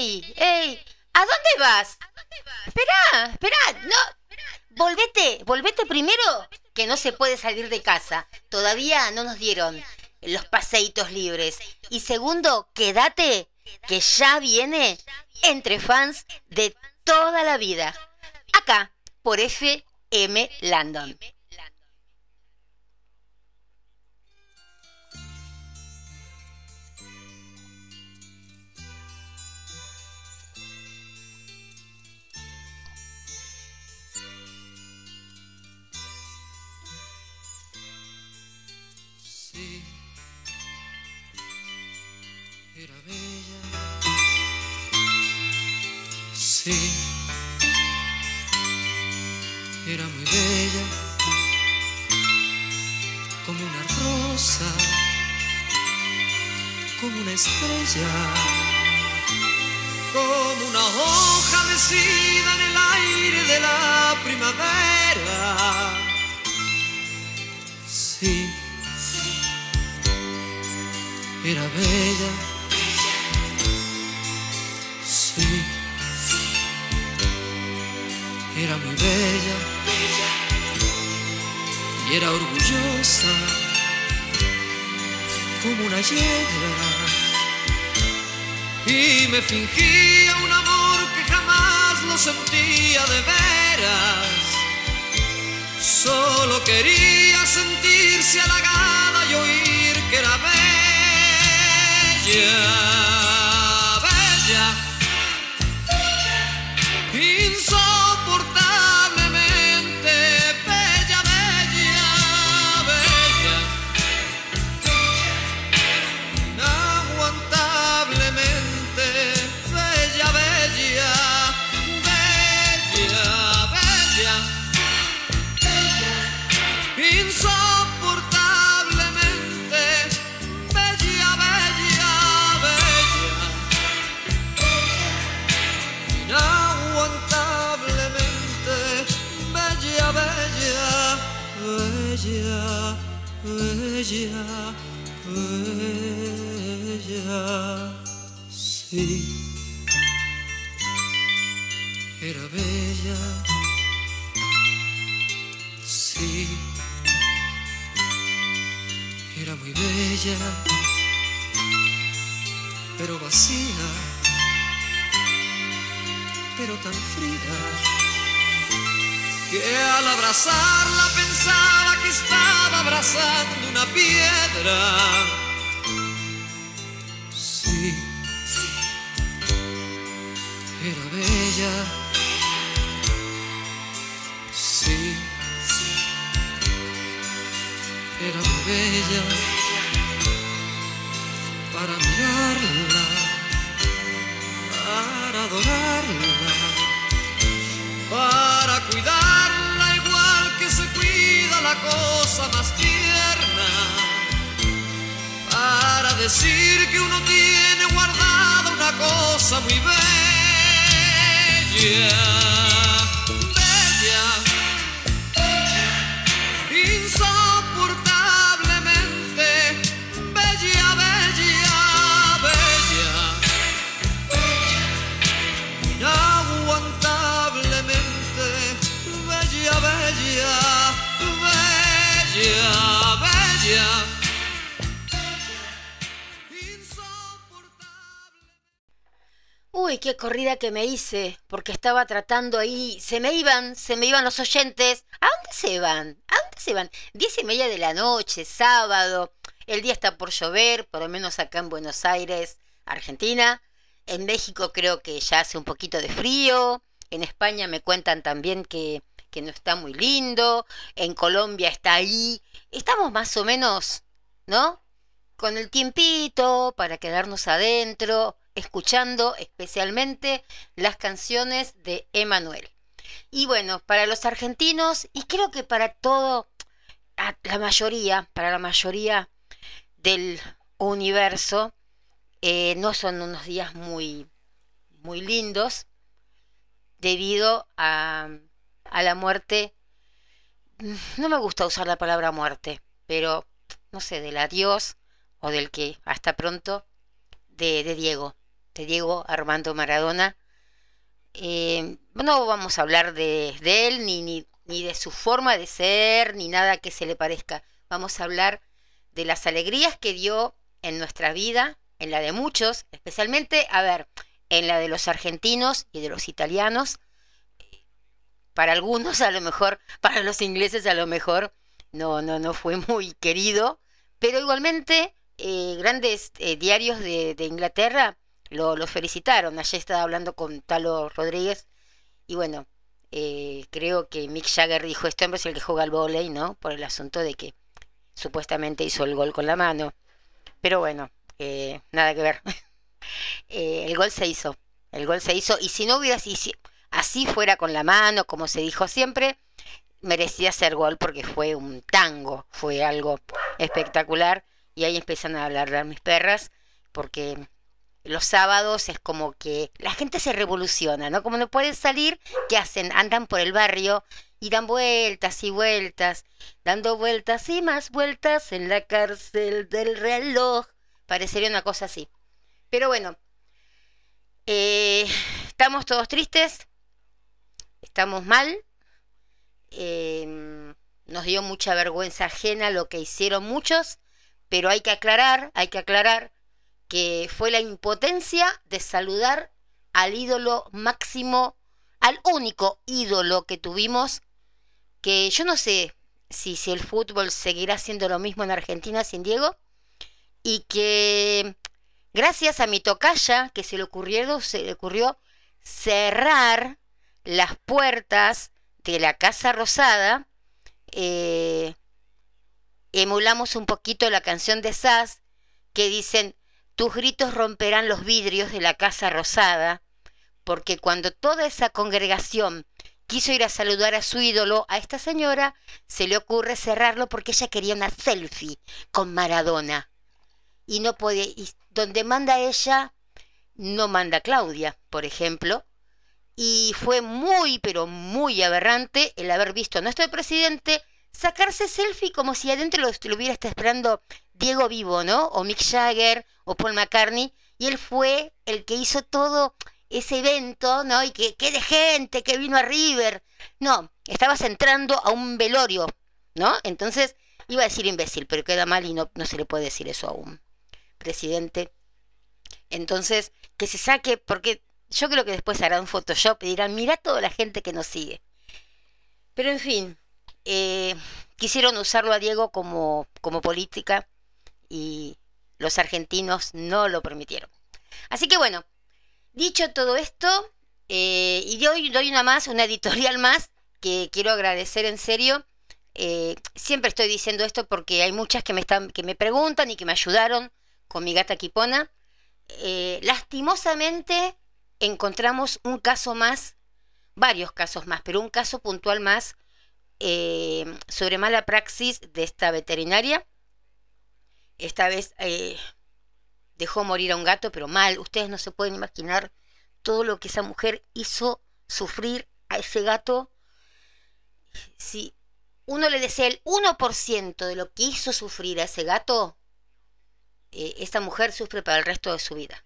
¡Ey! ¡Ey! ¿A dónde vas? Espera, espera, no. Volvete, volvete primero, que no se puede salir de casa. Todavía no nos dieron los paseitos libres. Y segundo, quédate, que ya viene entre fans de toda la vida. Acá, por FM Landon. Sí, era muy bella, como una rosa, como una estrella, como una hoja mecida en el aire de la primavera. Sí, era bella. Era muy bella. Y era orgullosa como una yegua y me fingía un amor que jamás lo sentía de veras. Solo quería sentirse halagada y oír que era bella bella, sí, era bella, sí, era muy bella, pero vacía, pero tan fría que al abrazarla pensaba que estaba abrazando una piedra. Era bella. Sí, era bella para mirarla, para adorarla, para cuidar la cosa más tierna para decir que uno tiene guardada una cosa muy bella, bella. Uy, qué corrida que me hice, porque estaba tratando ahí, se me iban, se me iban los oyentes. ¿A dónde se van? ¿A dónde se van? Diez y media de la noche, sábado, el día está por llover, por lo menos acá en Buenos Aires, Argentina. En México creo que ya hace un poquito de frío. En España me cuentan también que, que no está muy lindo. En Colombia está ahí. Estamos más o menos, ¿no? Con el tiempito para quedarnos adentro escuchando especialmente las canciones de Emanuel. Y bueno, para los argentinos, y creo que para todo, la mayoría, para la mayoría del universo, eh, no son unos días muy, muy lindos debido a, a la muerte. No me gusta usar la palabra muerte, pero no sé, del adiós o del que hasta pronto de, de Diego Diego Armando Maradona. Eh, no vamos a hablar de, él, ni, ni, ni de su forma de ser, ni nada que se le parezca. Vamos a hablar de las alegrías que dio en nuestra vida, en la de muchos, especialmente, a ver, en la de los argentinos y de los italianos. Para algunos a lo mejor, para los ingleses a lo mejor, no, no, no fue muy querido, pero igualmente eh, grandes eh, diarios de Inglaterra lo, felicitaron. Ayer estaba hablando con Talo Rodríguez y bueno, eh, creo que Mick Jagger dijo, este hombre es el que juega al volei, ¿no? Por el asunto de que supuestamente hizo el gol con la mano. Pero bueno, eh, nada que ver. eh, el gol se hizo, el gol se hizo y si no hubiera si, así fuera con la mano, como se dijo siempre, merecía ser gol porque fue un tango, fue algo espectacular y ahí empiezan a hablar mis perras porque los sábados es como que la gente se revoluciona, ¿no? Como no pueden salir, ¿qué hacen? Andan por el barrio y dan vueltas y vueltas, dando vueltas y más vueltas en la cárcel del reloj. Parecería una cosa así. Pero bueno, eh, estamos todos tristes, estamos mal, eh, nos dio mucha vergüenza ajena lo que hicieron muchos, pero hay que aclarar, hay que aclarar que fue la impotencia de saludar al ídolo máximo, al único ídolo que tuvimos, que yo no sé si, si el fútbol seguirá siendo lo mismo en Argentina sin Diego, y que gracias a mi tocaya que se le ocurrió, se le ocurrió cerrar las puertas de la Casa Rosada, eh, emulamos un poquito la canción de Sass que dicen tus gritos romperán los vidrios de la Casa Rosada, porque cuando toda esa congregación quiso ir a saludar a su ídolo, a esta señora se le ocurre cerrarlo porque ella quería una selfie con Maradona. Y no podía, y donde manda ella, no manda Claudia, por ejemplo. Y fue muy, pero muy aberrante el haber visto a nuestro presidente sacarse selfie como si adentro lo, lo hubiera estado esperando Diego Vivo, ¿no? O Mick Jagger o Paul McCartney. Y él fue el que hizo todo ese evento, ¿no? Y que, que de gente que vino a River. No, estabas entrando a un velorio, ¿no? Entonces, iba a decir imbécil, pero queda mal y no, no se le puede decir eso a un presidente. Entonces, que se saque, porque yo creo que después harán Photoshop y dirán, mira toda la gente que nos sigue. Pero en fin, eh, quisieron usarlo a Diego como, como política y los argentinos no lo permitieron. Así que bueno, dicho todo esto, eh, y doy, doy una más, una editorial más, que quiero agradecer en serio. Eh, siempre estoy diciendo esto porque hay muchas que me, están, que me preguntan y que me ayudaron con mi gata Kipona. Eh, lastimosamente encontramos un caso más, varios casos más, pero un caso puntual más eh, sobre mala praxis de esta veterinaria esta vez eh, dejó morir a un gato, pero mal. Ustedes no se pueden imaginar todo lo que esa mujer hizo sufrir a ese gato. Si uno le desea el 1% de lo que hizo sufrir a ese gato, eh, esta mujer sufre para el resto de su vida.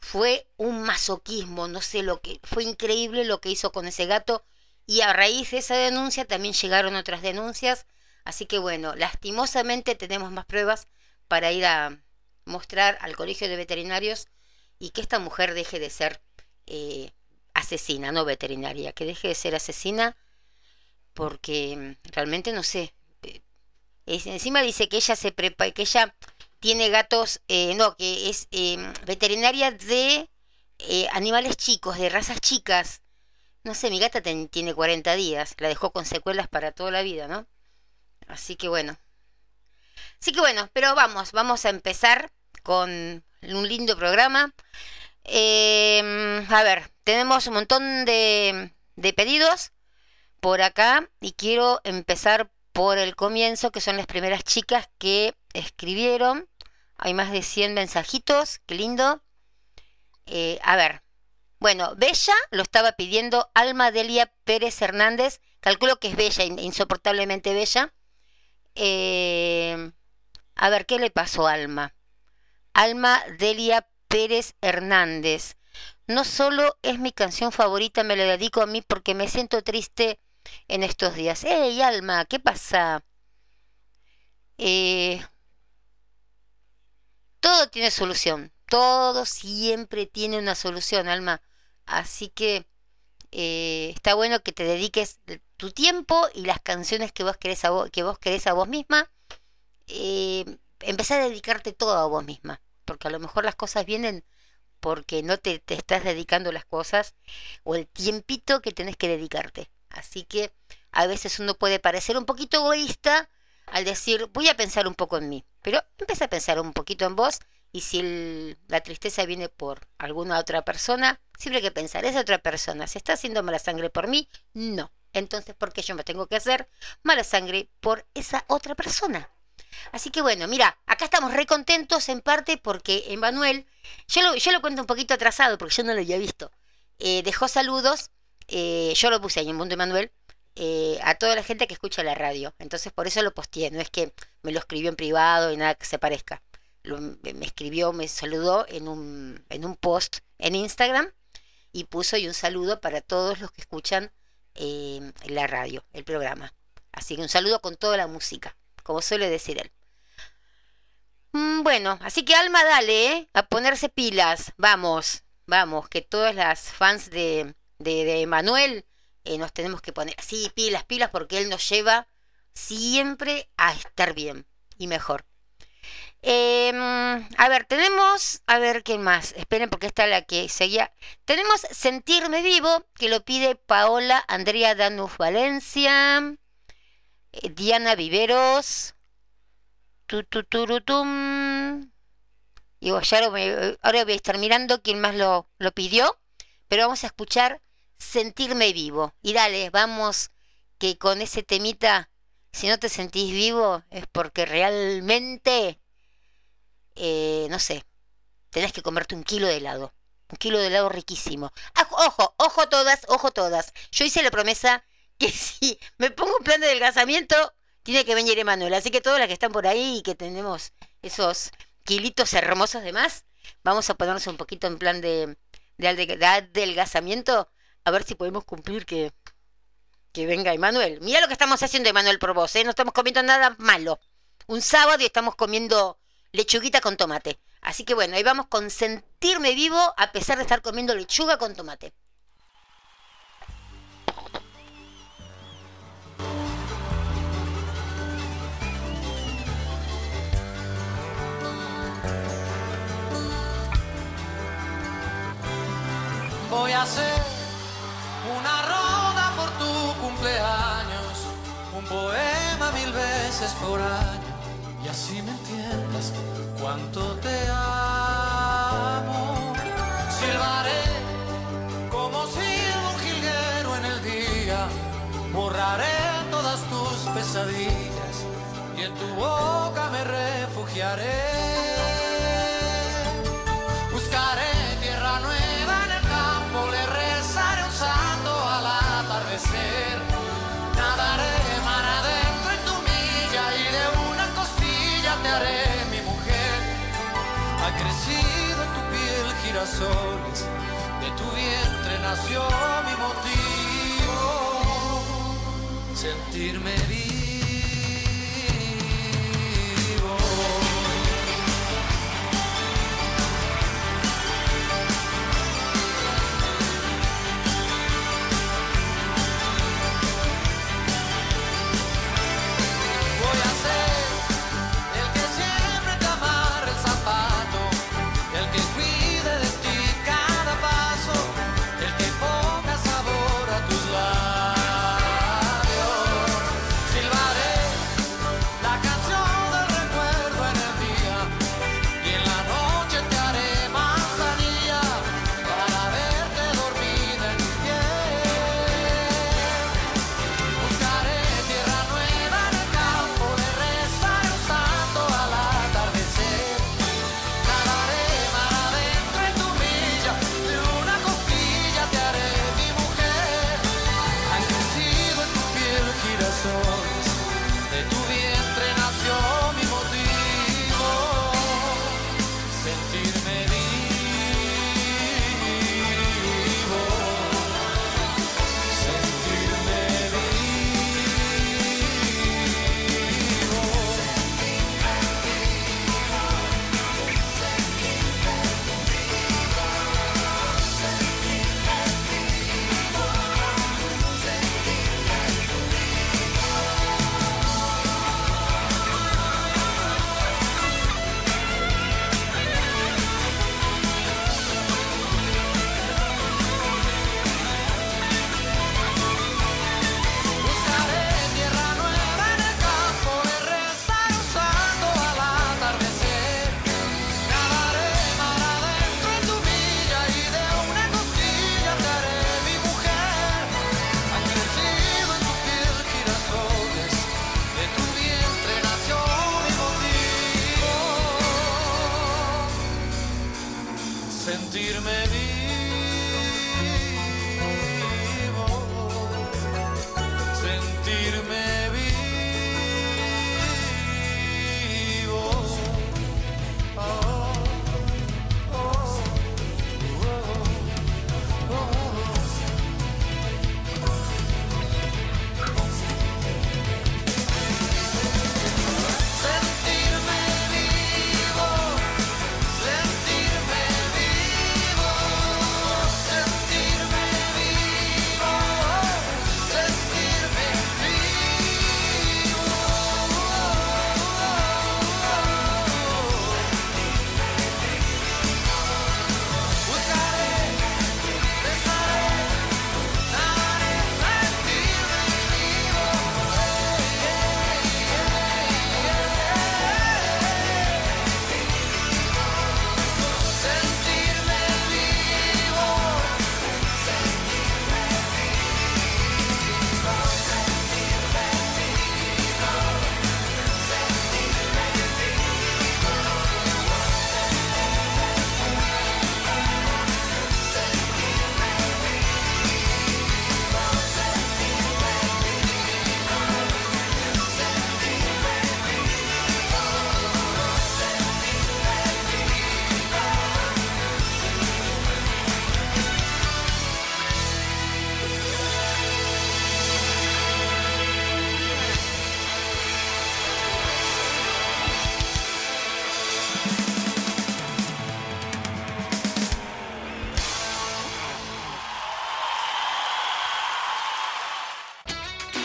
Fue un masoquismo, no sé lo que, fue increíble lo que hizo con ese gato y a raíz de esa denuncia también llegaron otras denuncias Así que bueno, lastimosamente tenemos más pruebas para ir a mostrar al colegio de veterinarios y que esta mujer deje de ser eh, asesina, no veterinaria, que deje de ser asesina porque mm, realmente no sé. Eh, encima dice que ella se prepara, que ella tiene gatos, eh, no, que es eh, veterinaria de eh, animales chicos, de razas chicas. No sé, mi gata tiene 40 días, la dejó con secuelas para toda la vida, ¿no? Así que bueno. Así que bueno, pero vamos, vamos a empezar con un lindo programa. Eh, a ver, tenemos un montón de, de pedidos por acá y quiero empezar por el comienzo, que son las primeras chicas que escribieron. Hay más de 100 mensajitos, qué lindo. Eh, a ver, bueno, Bella lo estaba pidiendo Alma Delia Pérez Hernández. Calculo que es Bella, insoportablemente Bella. Eh, a ver, ¿qué le pasó Alma? Alma Delia Pérez Hernández. No solo es mi canción favorita, me la dedico a mí porque me siento triste en estos días. ¡Ey, Alma! ¿Qué pasa? Eh, todo tiene solución. Todo siempre tiene una solución, Alma. Así que eh, está bueno que te dediques tu tiempo y las canciones que vos querés a vos, que vos querés a vos misma. Eh, a dedicarte todo a vos misma. Porque a lo mejor las cosas vienen porque no te, te estás dedicando las cosas o el tiempito que tenés que dedicarte. Así que a veces uno puede parecer un poquito egoísta al decir voy a pensar un poco en mí. Pero empieza a pensar un poquito en vos y si la tristeza viene por alguna otra persona, siempre hay que pensar, esa otra persona se está haciendo mala sangre por mí, no. Entonces, ¿por qué yo me tengo que hacer mala sangre por esa otra persona? Así que bueno, mira, acá estamos re contentos en parte porque Emanuel, yo lo, yo lo cuento un poquito atrasado porque yo no lo había visto, eh, dejó saludos, eh, yo lo puse ahí en Mundo Emanuel, eh, a toda la gente que escucha la radio. Entonces por eso lo posteé, no es que me lo escribió en privado y nada que se parezca me escribió, me saludó en un, en un post en Instagram y puso y un saludo para todos los que escuchan eh, la radio, el programa. Así que un saludo con toda la música, como suele decir él. Mm, bueno, así que Alma, dale, ¿eh? a ponerse pilas. Vamos, vamos, que todas las fans de, de, Manuel eh, nos tenemos que poner así, pilas, pilas, porque él nos lleva siempre a estar bien y mejor. Em, a ver, tenemos, a ver qué más. Esperen porque esta es la que seguía. Tenemos Sentirme Vivo, que lo pide Paola Andrea Danuf Valencia, eh, Diana Viveros, tututurutum. Y ahora voy a estar mirando quién más lo, lo pidió, pero vamos a escuchar Sentirme Vivo. Y dale, vamos que con ese temita, si no te sentís vivo, es porque realmente eh, no sé, tenés que comerte un kilo de helado. Un kilo de helado riquísimo. Ojo, ojo todas, ojo todas. Yo hice la promesa que si me pongo un plan de adelgazamiento, tiene que venir Emanuel. Así que todas las que están por ahí y que tenemos esos kilitos hermosos de más, vamos a ponernos un poquito en plan de, de, adelgazamiento, a ver si podemos cumplir que, que venga Emanuel. Mira lo que estamos haciendo, Emanuel, por vos, ¿eh? No estamos comiendo nada malo. Un sábado y estamos comiendo lechuguita con tomate. Así que bueno, ahí vamos con sentirme vivo a pesar de estar comiendo lechuga con tomate. Voy a hacer una roda por tu cumpleaños, un poema mil veces por año y así me cuánto te amo. Silbaré como silba un jilguero en el día, borraré todas tus pesadillas y en tu boca me refugiaré. Mi motivo, sentirme vivo.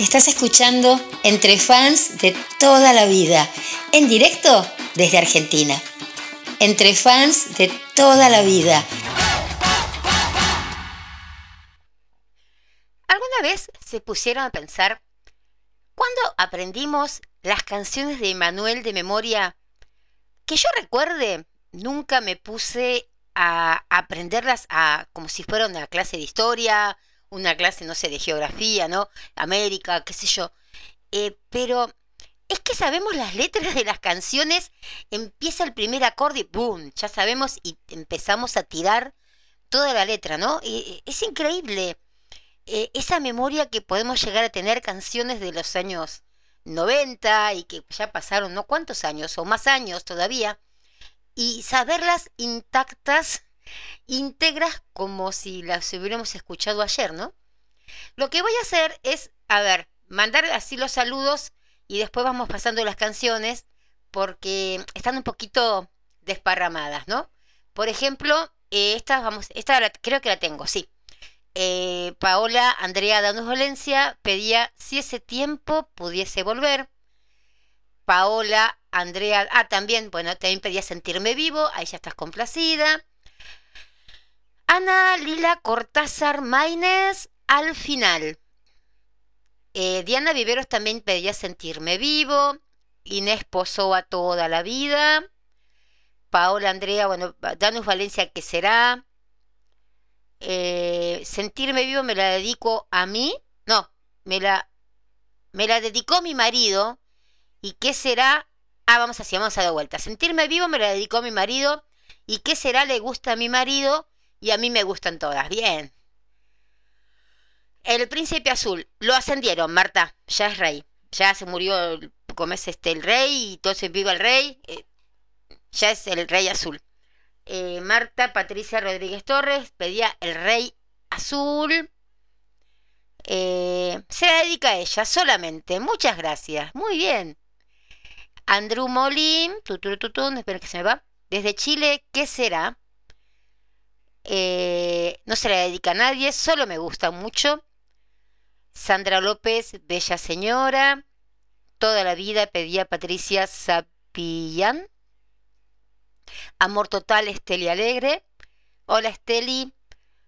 Estás escuchando Entre Fans de toda la vida, en directo desde Argentina. Entre Fans de toda la vida. ¿Alguna vez se pusieron a pensar cuándo aprendimos las canciones de Manuel de memoria? Que yo recuerde, nunca me puse a aprenderlas a, como si fuera una clase de historia, una clase, no sé, de geografía, ¿no? América, qué sé yo. Eh, pero es que sabemos las letras de las canciones, empieza el primer acorde y ¡boom! Ya sabemos y empezamos a tirar toda la letra, ¿no? es increíble eh, esa memoria que podemos llegar a tener canciones de los años 90 y que ya pasaron, ¿no? ¿Cuántos años? O más años todavía. Y saberlas intactas íntegras como si las hubiéramos escuchado ayer, ¿no? Lo que voy a hacer es, a ver, mandar así los saludos y después vamos pasando las canciones porque están un poquito desparramadas, ¿no? Por ejemplo, eh, esta, vamos, esta creo que la tengo, sí. Eh, Paola Andrea Danus Valencia pedía si ese tiempo pudiese volver. Paola Andrea, ah, también, bueno, también pedía sentirme vivo, ahí ya estás complacida. Ana Lila Cortázar Maines al final. Eh, Diana Viveros también pedía sentirme vivo. Inés Pozoa toda la vida. Paola Andrea, bueno, Danus Valencia, ¿qué será? Eh, sentirme vivo me la dedico a mí. No, me la, me la dedicó mi marido. ¿Y qué será? Ah, vamos así, vamos a dar vuelta. Sentirme vivo me la dedicó mi marido. ¿Y qué será? Le gusta a mi marido y a mí me gustan todas. Bien. El príncipe azul, lo ascendieron, Marta, ya es rey. Ya se murió, como es este, el rey, y entonces viva el rey. Eh, ya es el rey azul. Eh, Marta Patricia Rodríguez Torres pedía el rey azul. Eh, se la dedica a ella solamente. Muchas gracias. Muy bien. Andrew Molin, tutututun, espero que se me va. Desde Chile, ¿qué será? Eh, no se la dedica a nadie, solo me gusta mucho. Sandra López, Bella Señora. Toda la vida pedía Patricia Sapillán. Amor Total, Esteli Alegre. Hola Esteli.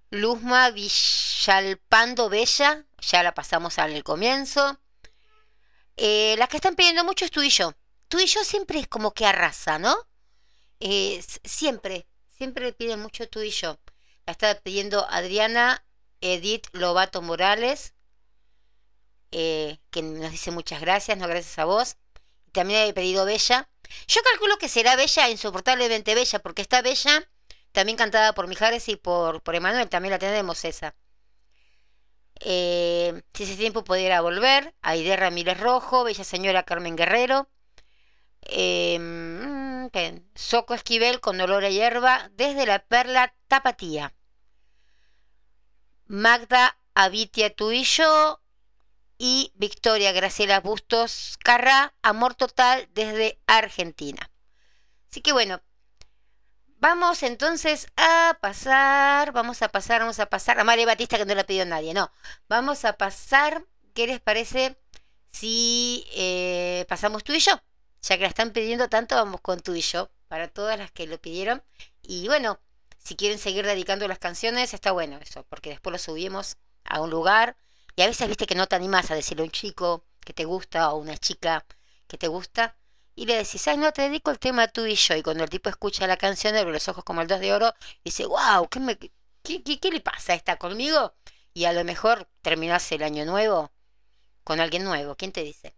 Luzma Villalpando Bella. Ya la pasamos al comienzo. Eh, las que están pidiendo mucho es tú y yo. Tú y yo siempre es como que arrasa, ¿no? Eh, siempre, siempre le piden mucho tú y yo. La está pidiendo Adriana Edith Lobato Morales, eh, que nos dice muchas gracias, no gracias a vos. También he pedido Bella. Yo calculo que será Bella, insoportablemente Bella, porque está Bella, también cantada por Mijares y por, por Emanuel, también la tenemos esa. Eh, si ese tiempo pudiera volver, Aide Ramírez Rojo, Bella Señora Carmen Guerrero. Eh, Soco Esquivel con olor a hierba desde la perla Tapatía. Magda Abitia Tuillo y Victoria Graciela Bustos Carra, Amor Total desde Argentina. Así que bueno, vamos entonces a pasar, vamos a pasar, vamos a pasar a María Batista que no la pidió nadie, no. Vamos a pasar, ¿qué les parece si eh, pasamos tú y yo? Ya que la están pidiendo tanto, vamos con tú y yo, para todas las que lo pidieron. Y bueno, si quieren seguir dedicando las canciones, está bueno eso, porque después lo subimos a un lugar y a veces viste que no te animas a decirle a un chico que te gusta o a una chica que te gusta y le decís, ay, no, te dedico el tema tú y yo. Y cuando el tipo escucha la canción, abre los ojos como el dos de oro, dice, wow, ¿qué, me, qué, qué, le pasa? ¿Está conmigo? Y a lo mejor terminás el año nuevo con alguien nuevo. ¿Quién te dice?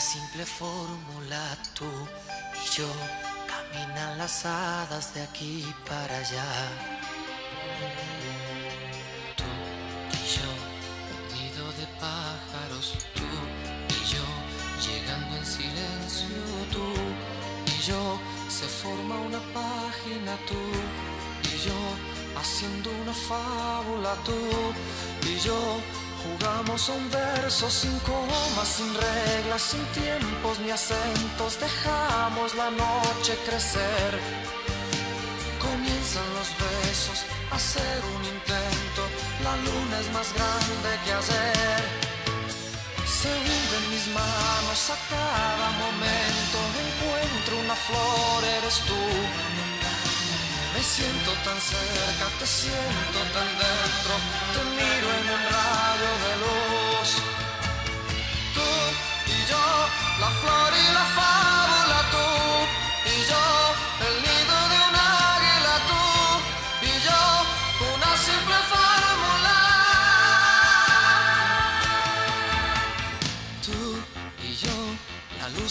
Simple fórmula tú y yo, caminan las hadas de aquí para allá. Tú y yo, de pájaros, tú y yo, llegando en silencio, tú y yo, se forma una página, tú y yo haciendo una fábula tú y yo. Jugamos a un verso sin comas, sin reglas, sin tiempos ni acentos. Dejamos la noche crecer. Comienzan los besos, hacer un intento. La luna es más grande que ayer. Se hunde en mis manos a cada momento. Encuentro una flor, eres tú. Me siento tan cerca, te siento tan dentro, te miro en un rayo de luz. Tú y yo, la flor y la fábula,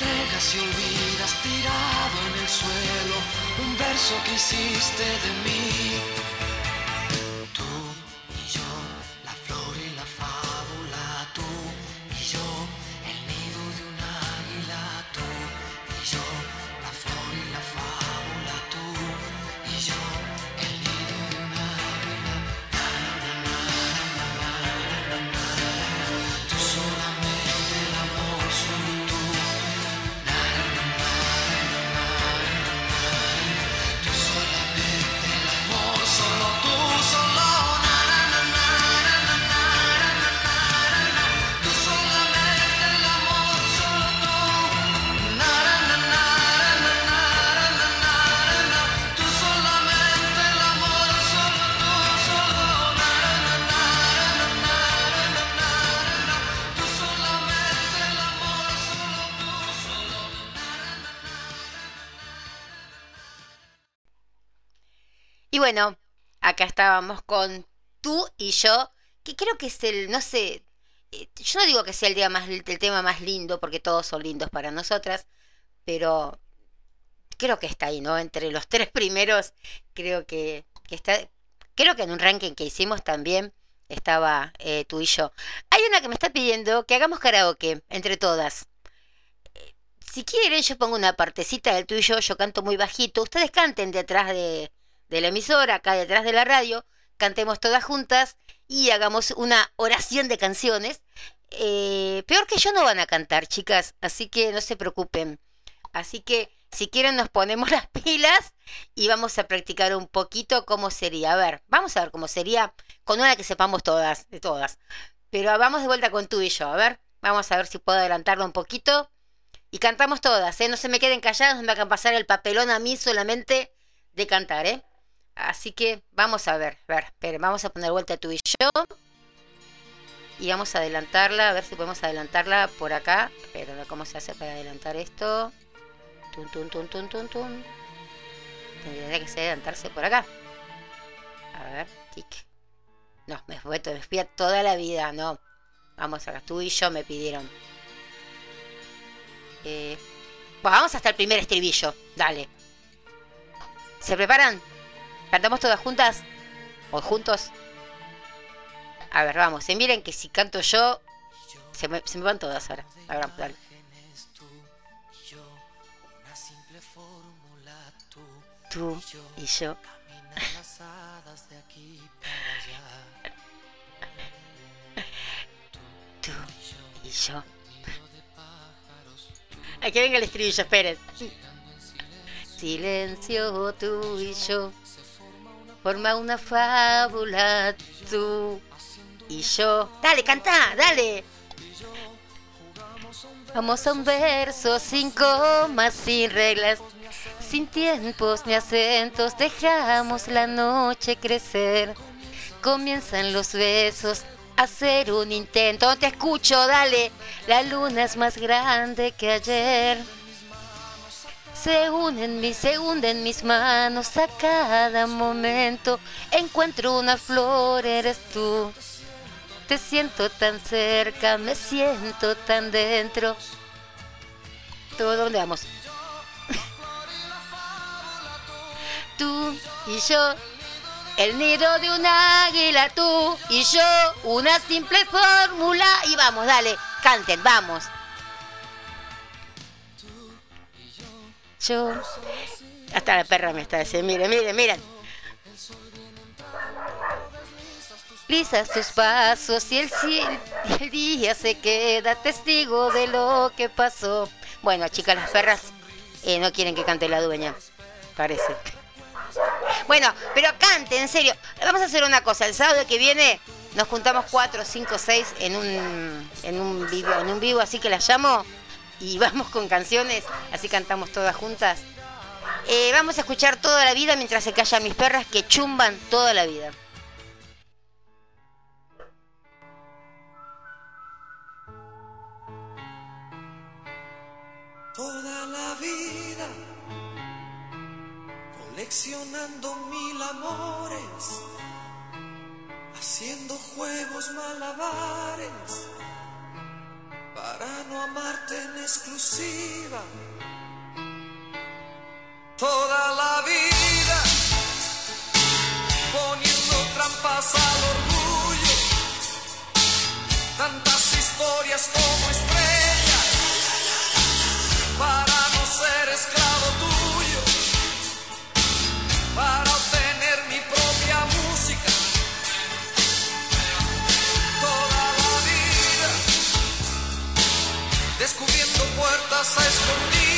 Entregas y olvidas tirado en el suelo un verso que hiciste de mí. Bueno, acá estábamos con tú y yo, que creo que es el, no sé, eh, yo no digo que sea el, día más, el tema más lindo, porque todos son lindos para nosotras, pero creo que está ahí, ¿no? Entre los tres primeros, creo que, que está, creo que en un ranking que hicimos también estaba eh, tú y yo. Hay una que me está pidiendo que hagamos karaoke entre todas. Si quieren, yo pongo una partecita del tú y yo, yo canto muy bajito, ustedes canten detrás de, de la emisora, acá detrás de la radio, cantemos todas juntas y hagamos una oración de canciones. Eh, peor que yo no van a cantar, chicas, así que no se preocupen. Así que si quieren nos ponemos las pilas y vamos a practicar un poquito cómo sería. A ver, vamos a ver cómo sería con una que sepamos todas, de todas. Pero vamos de vuelta con tú y yo, a ver, vamos a ver si puedo adelantarlo un poquito. Y cantamos todas, ¿eh? No se me queden calladas, no me hagan pasar el papelón a mí solamente de cantar, ¿eh? Así que vamos a ver, ver, esperen, vamos a poner vuelta tú y yo. Y vamos a adelantarla, a ver si podemos adelantarla por acá. Pero ¿cómo se hace para adelantar esto? Tun, tun, tun, tun, tun, tun. Tendría que ser adelantarse por acá. A ver, tic. No, me fue, me fui a toda la vida, no. Vamos acá, tú y yo me pidieron. Eh, vamos hasta el primer estribillo, dale. ¿Se preparan? ¿Cantamos todas juntas? ¿O juntos? A ver, vamos. Y miren que si canto yo, se me, se van todas ahora. A ver, dale. Tú y yo. Tú y yo. Aquí venga el estribillo, esperen. Silencio, tú y yo. Forma una fábula tú y yo. Dale, canta, dale. Vamos a un verso sin comas, sin reglas, sin tiempos ni acentos. Dejamos la noche crecer. Comienzan los besos, hacer un intento. Te escucho, dale. La luna es más grande que ayer. Se unen mis, se hunden mis manos a cada momento. Encuentro una flor, eres tú. Te siento tan cerca, me siento tan dentro. ¿Todo dónde vamos? tú y yo, el nido de un águila, tú y yo, una simple fórmula. Y vamos, dale, canten, vamos. Hasta la perra me está diciendo, miren, miren, miren. Lisas tus pasos y el, el día se queda testigo de lo que pasó. Bueno, chicas, las perras eh, no quieren que cante la dueña, parece. Bueno, pero cante, en serio. Vamos a hacer una cosa. El sábado que viene nos juntamos cuatro, cinco, seis en un, en un vivo, en un vivo, así que la llamo y vamos con canciones, así cantamos todas juntas. Eh, vamos a escuchar toda la vida mientras se callan mis perras que chumban toda la vida. Toda la vida coleccionando mil amores, haciendo juegos malabares para no amarte en exclusiva. Toda la vida poniendo trampas al orgullo, tantas historias como estrellas para no ser esclavo tuyo, para descubriendo puertas a escondidas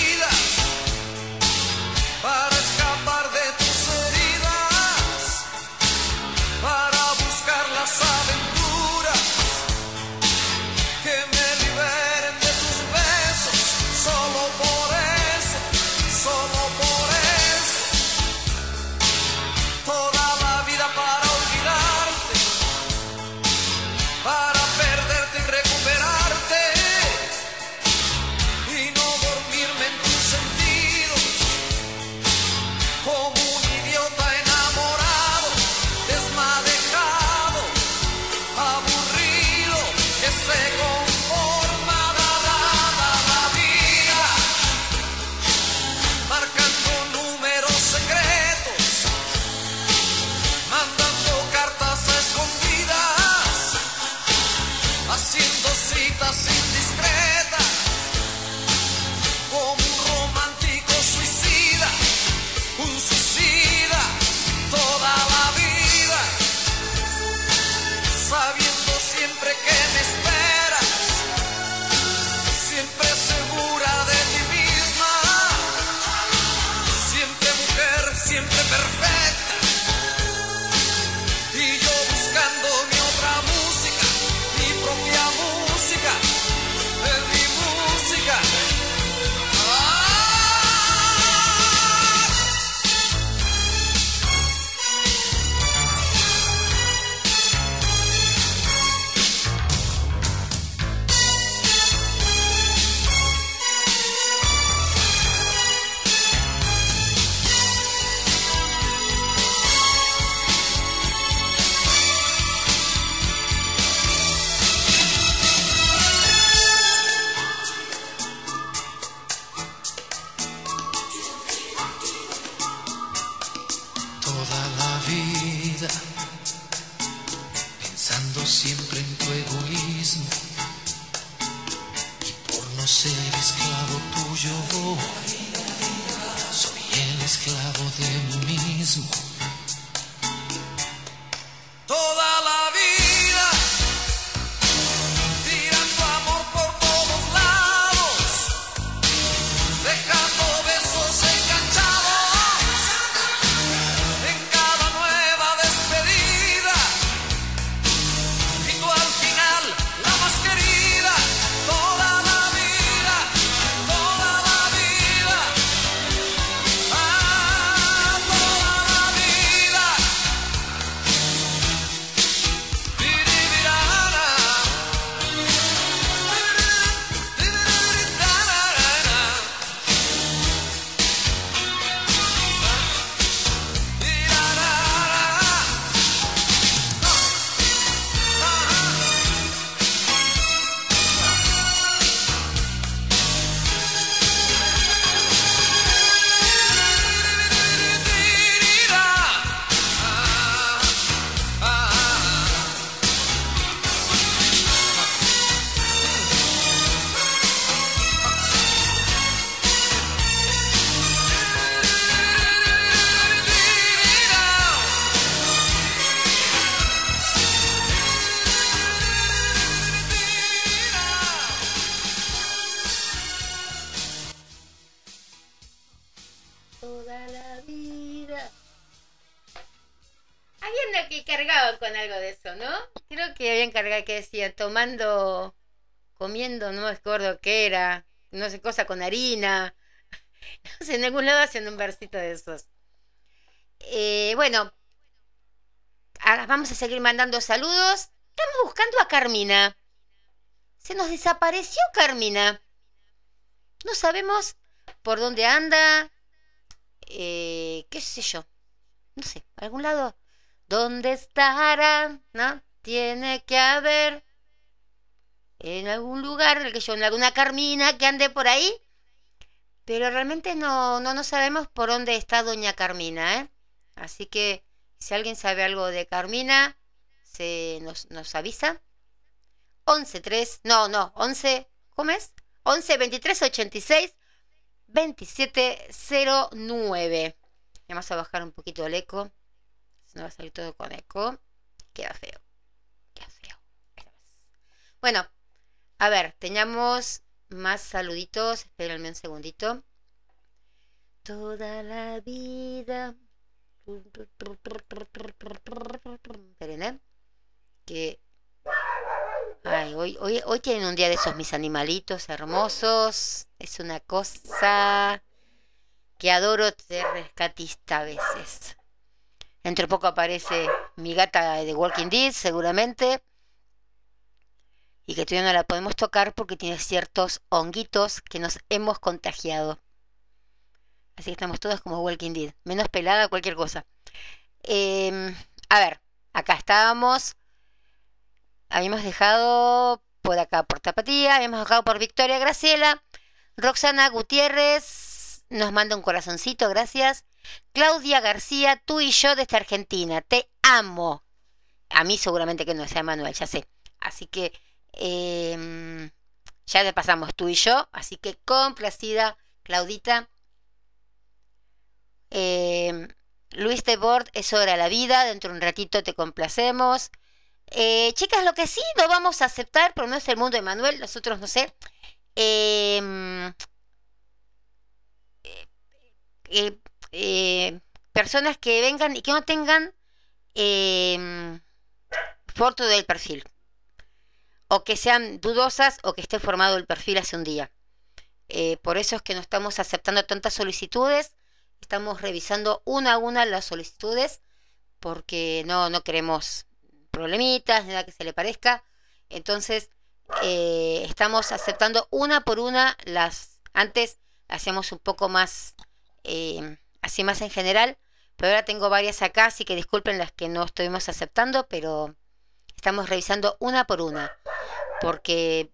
tomando, comiendo, no me acuerdo qué era, no sé, cosa con harina. No sé, en algún lado haciendo un versito de esos. Eh, bueno, ahora vamos a seguir mandando saludos. Estamos buscando a Carmina. Se nos desapareció Carmina. No sabemos por dónde anda. Eh, ¿Qué sé yo? No sé, algún lado. ¿Dónde estará? ¿No? Tiene que haber en algún lugar, que yo, en alguna Carmina que ande por ahí. Pero realmente no, no, no sabemos por dónde está doña Carmina, ¿eh? Así que si alguien sabe algo de Carmina, se nos, nos avisa. 11 3, no, no, 11, ¿cómo es? 11 23 86 27 09. Vamos a bajar un poquito el eco. No va a salir todo con eco. Queda feo. Queda feo. Bueno, a ver, teníamos más saluditos. Espérenme un segundito. Toda la vida. Esperen, ¿eh? Que. Ay, hoy, hoy, hoy tienen un día de esos mis animalitos hermosos. Es una cosa que adoro ser rescatista a veces. Entre poco aparece mi gata de Walking Dead, seguramente. Y que todavía no la podemos tocar porque tiene ciertos honguitos que nos hemos contagiado. Así que estamos todos como Walking Dead. Menos pelada, cualquier cosa. Em, a ver, acá estábamos. Habíamos dejado por acá por Tapatía. Habíamos dejado por Victoria Graciela. Roxana Gutiérrez nos manda un corazoncito, gracias. Claudia García, tú y yo desde Argentina, te amo. A mí seguramente que no sea Manuel, ya sé. Así que em, ya le pasamos tú y yo. Así que complacida, Claudita. Em, Luis de Bord, es hora de la vida. Dentro de un ratito te complacemos. Eh, chicas, lo que sí no vamos a aceptar, pero no es el mundo de Manuel, nosotros no sé. Em, eh, eh, personas que vengan y que no tengan foto del perfil. O que sean dudosas o que esté formado el perfil hace un día. Eh, por eso es que no estamos aceptando tantas solicitudes. Estamos revisando una a una las solicitudes porque no, no queremos problemitas, nada que se le parezca. Entonces, eh, estamos aceptando una por una las... Antes hacíamos un poco más eh, así más en general, pero ahora tengo varias acá, así que disculpen las que no estuvimos aceptando, pero estamos revisando una por una, porque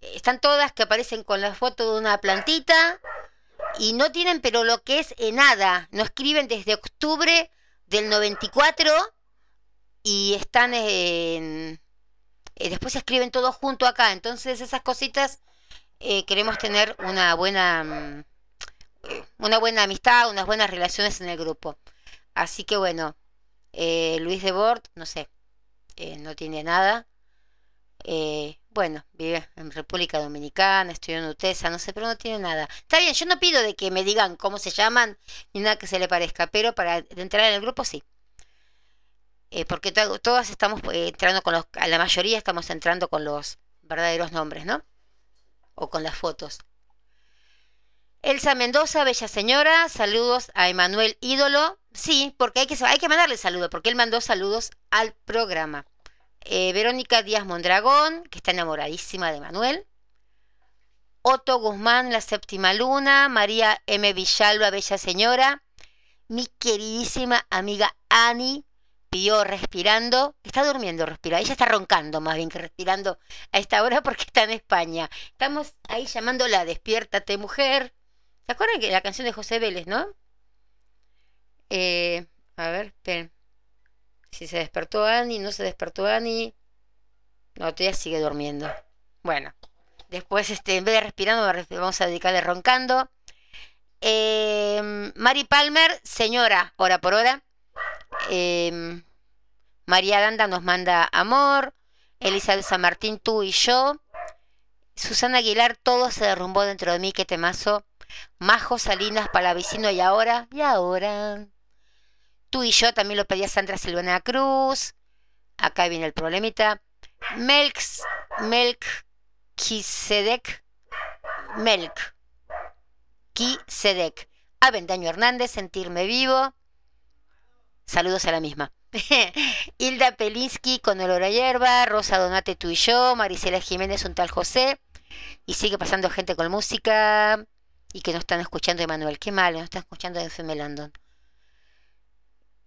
están todas que aparecen con la foto de una plantita y no tienen pero lo que es en nada, no escriben desde octubre del 94 y están en... Eh, después escriben todo junto acá, entonces esas cositas eh, queremos tener una buena mm, una buena amistad, unas buenas relaciones en el grupo. Así que bueno, eh, Luis de Bord, no sé, eh, no tiene nada. Eh, bueno, vive en República Dominicana, estudió en UTESA, no sé, pero no tiene nada. Está bien, yo no pido de que me digan cómo se llaman ni nada que se le parezca, pero para entrar en el grupo sí. porque todas estamos entrando con los, a la mayoría estamos entrando con los verdaderos nombres, ¿no? O con las fotos. Elsa Mendoza, bella señora, saludos a Emanuel Ídolo. Sí, porque hay que, hay que mandarle saludos, porque él mandó saludos al programa. Eh, Verónica Díaz Mondragón, que está enamoradísima de Manuel. Otto Guzmán, la séptima luna. María M. Villalba, bella señora. Mi queridísima amiga Ani pidió respirando. Está durmiendo, respira. Ella está roncando más bien que respirando a esta hora porque está en España. Estamos ahí llamándola, despiértate mujer. ¿Se acuerdan que la canción de José Vélez, no? Eh, a ver, esperen. Si se despertó Ani, no se despertó Ani. No, todavía sigue durmiendo. Bueno, después este, en vez de respirando, vamos a dedicarle roncando. Eh, Mari Palmer, señora, hora por hora. Eh, María Aranda nos manda amor. Elizabeth San Martín, tú y yo. Susana Aguilar, todo se derrumbó dentro de mí, qué temazo. Majo Salinas, Palavicino y ahora, y ahora. Tú y yo también lo pedía Sandra Silvana Cruz. Acá viene el problemita. Melks, Melk, Kisedek, Melk, Kisedek. Avendaño Hernández, Sentirme Vivo. Saludos a la misma. Hilda Pelinsky con Olor a Hierba, Rosa Donate, tú y yo, Marisela Jiménez, un tal José. Y sigue pasando gente con música y que no están escuchando Emanuel. Qué mal, no están escuchando de FM Landon.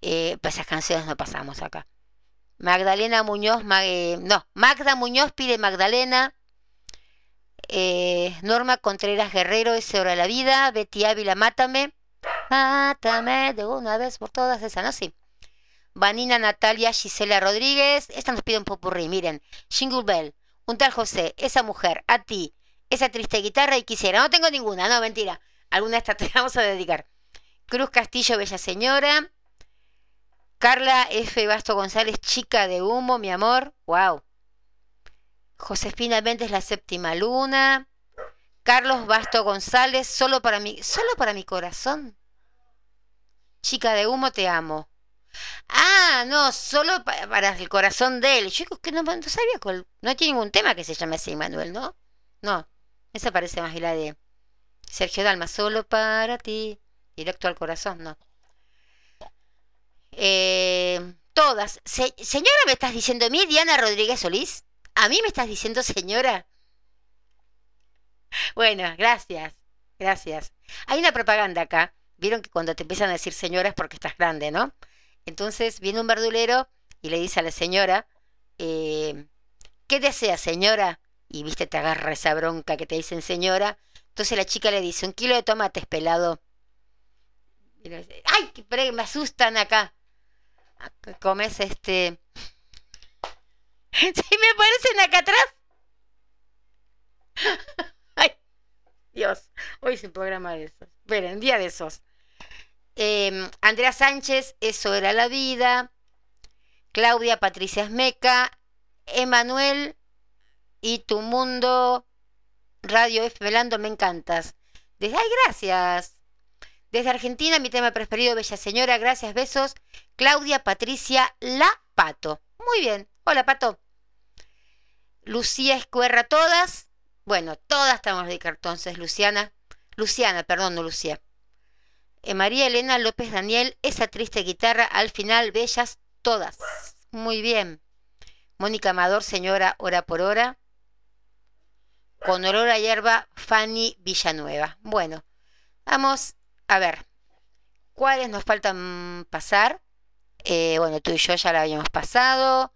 Eh, pues esas canciones no pasamos acá. Magdalena Muñoz, eh, no, Magda Muñoz pide Magdalena. Eh, Norma Contreras Guerrero, ese hora de la vida. Betty Ávila, mátame. Mátame de una vez por todas, esa, ¿no? Sí. Vanina Natalia Gisela Rodríguez. Esta nos pide un popurrí, miren. Jingle Bell, un tal José, esa mujer, a ti, esa triste guitarra y quisiera. No tengo ninguna, no, mentira. Alguna esta te vamos a dedicar. Cruz Castillo, Bella Señora. Carla F. Basto González, chica de humo, mi amor. Wow. Josefina Méndez, la séptima luna. Carlos Basto González, solo para mi, solo para mi corazón. Chica de humo, te amo. Ah, no, solo para el corazón de él. Yo que no, sabía cuál. No tiene ningún tema que se llame así, Manuel, ¿no? No, esa parece más la de Sergio Dalma, solo para ti. Directo al corazón, no. Eh, todas. señora, ¿me estás diciendo a mí, Diana Rodríguez Solís? ¿A mí me estás diciendo señora? Bueno, gracias. Gracias. Hay una propaganda acá. Vieron que cuando te empiezan a decir señora es porque estás grande, ¿no? Entonces viene un verdulero y le dice a la señora, eh, ¿qué desea, señora? Y viste, te agarra esa bronca que te dicen señora. Entonces la chica le dice, un kilo de tomates pelado. Y le dice, ¡ay! Que me asustan acá. Comes este. ¿Sí me aparecen acá atrás? Ay, Dios, hoy es un programa de esos. Esperen, día de esos. Em, Andrea Sánchez, Eso era la vida. Claudia Patricia Esmeca. Emanuel y Tu Mundo. Radio F. Velando, me encantas. Desde, ay, gracias. Desde Argentina, mi tema preferido, Bella Señora, gracias, besos. Claudia Patricia La Pato. Muy bien. Hola, Pato. Lucía Escuerra, todas. Bueno, todas estamos de entonces, Luciana. Luciana, perdón, no Lucía. Eh, María Elena López Daniel, esa triste guitarra, al final, bellas todas. Muy bien. Mónica Amador, señora, hora por hora. Con olor a hierba, Fanny Villanueva. Bueno, vamos a ver. ¿Cuáles nos faltan pasar? Eh, bueno, tú y yo ya la habíamos pasado.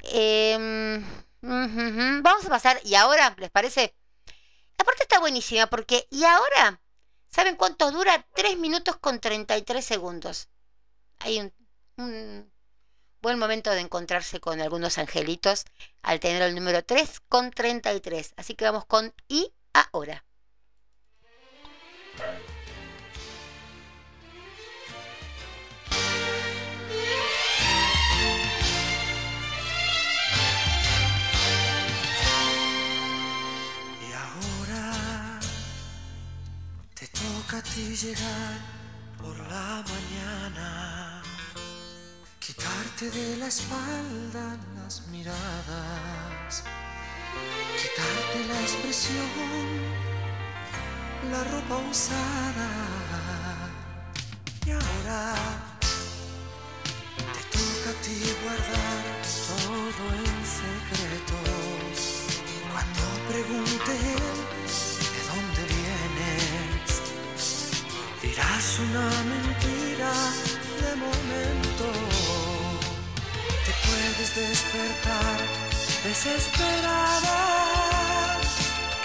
Em, vamos a pasar. ¿Y ahora? ¿Les parece? La parte está buenísima porque ¿y ahora? ¿Saben cuánto dura? 3 minutos con 33 segundos. Hay un, un, buen momento de encontrarse con algunos angelitos al tener el número 3 con 33. Así que vamos con y ahora. Llegar por la mañana, quitarte de la espalda las miradas, quitarte la expresión, la ropa usada. Y ahora te toca a ti guardar todo en secreto. Cuando pregunte dirás una mentira de momento. Te puedes despertar desesperada,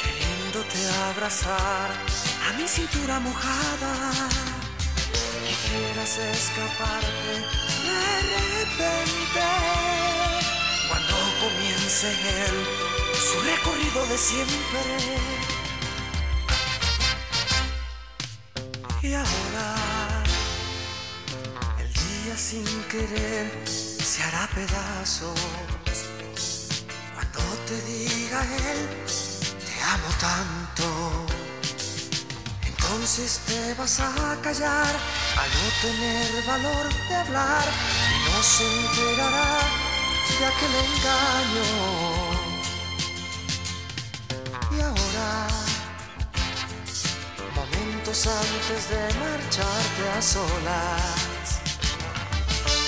queriéndote abrazar a mi cintura mojada. Quisieras escaparte de repente cuando comience él su recorrido de siempre Y ahora el día sin querer se hará pedazos. Cuando te diga él, te amo tanto. Entonces te vas a callar al no tener valor de hablar y no se enterará de aquel engaño. Y ahora, antes de marcharte a solas,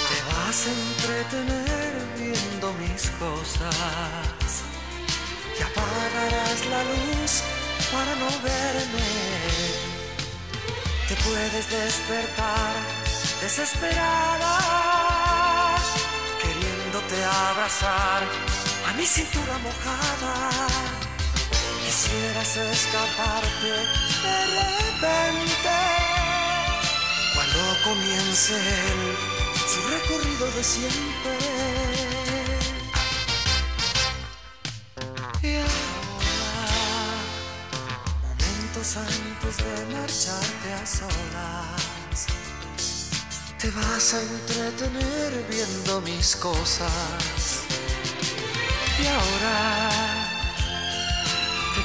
te vas a entretener viendo mis cosas y apagarás la luz para no verme. Te puedes despertar desesperada, queriéndote abrazar a mi cintura mojada. Quisieras escaparte de repente cuando comience él su recorrido de siempre. antes de marcharte a solas. Te vas a entretener viendo mis cosas. Y ahora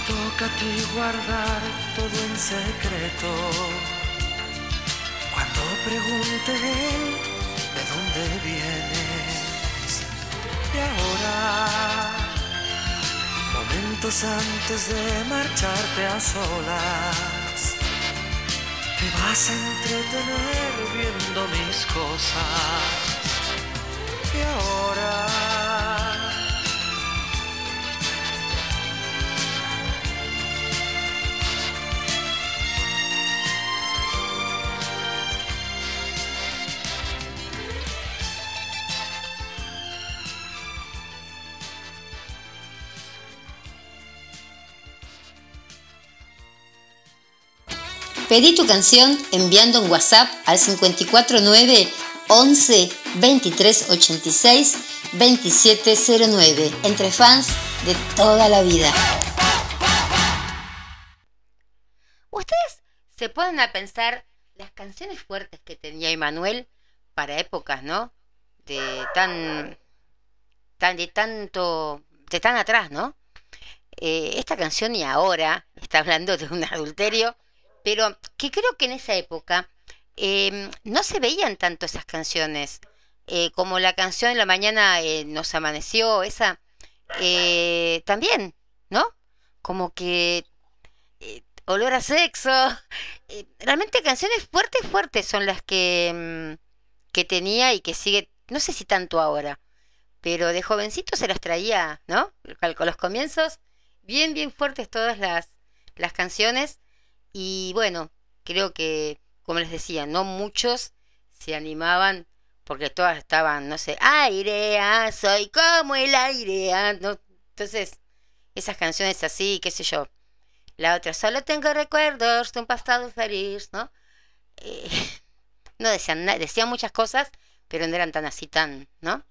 toca a ti guardar todo en secreto. Cuando pregunte él de dónde vienes. Y ahora momentos antes de marcharte a solas. Te vas a entretener viendo mis cosas. Pedí tu canción enviando un WhatsApp al 549 11 23 86 2709 entre fans de toda la vida. Ustedes se pueden a pensar las canciones fuertes que tenía Emanuel para épocas, ¿no? De tan, tan de tanto, de tan atrás, ¿no? Eh, esta canción y ahora está hablando de un adulterio pero que creo que en esa época em, no se veían tanto esas canciones, eh, como la canción la mañana eh, nos amaneció, esa eh, también, ¿no? Como que olor a sexo, realmente canciones fuertes, fuertes son las que, em, que tenía y que sigue, no sé si tanto ahora, pero de jovencito se las traía, ¿no? Con los comienzos, bien, bien fuertes todas las, las canciones y bueno, creo que, como les decía, no muchos se animaban porque todas estaban, no sé, aire, ah, soy como el aire, ah, ¿no? Entonces, esas canciones así, qué sé yo. La otra, solo tengo recuerdos de un pasado feliz, ¿no? Eh, no decían decían muchas cosas, pero no eran tan así, tan, ¿no?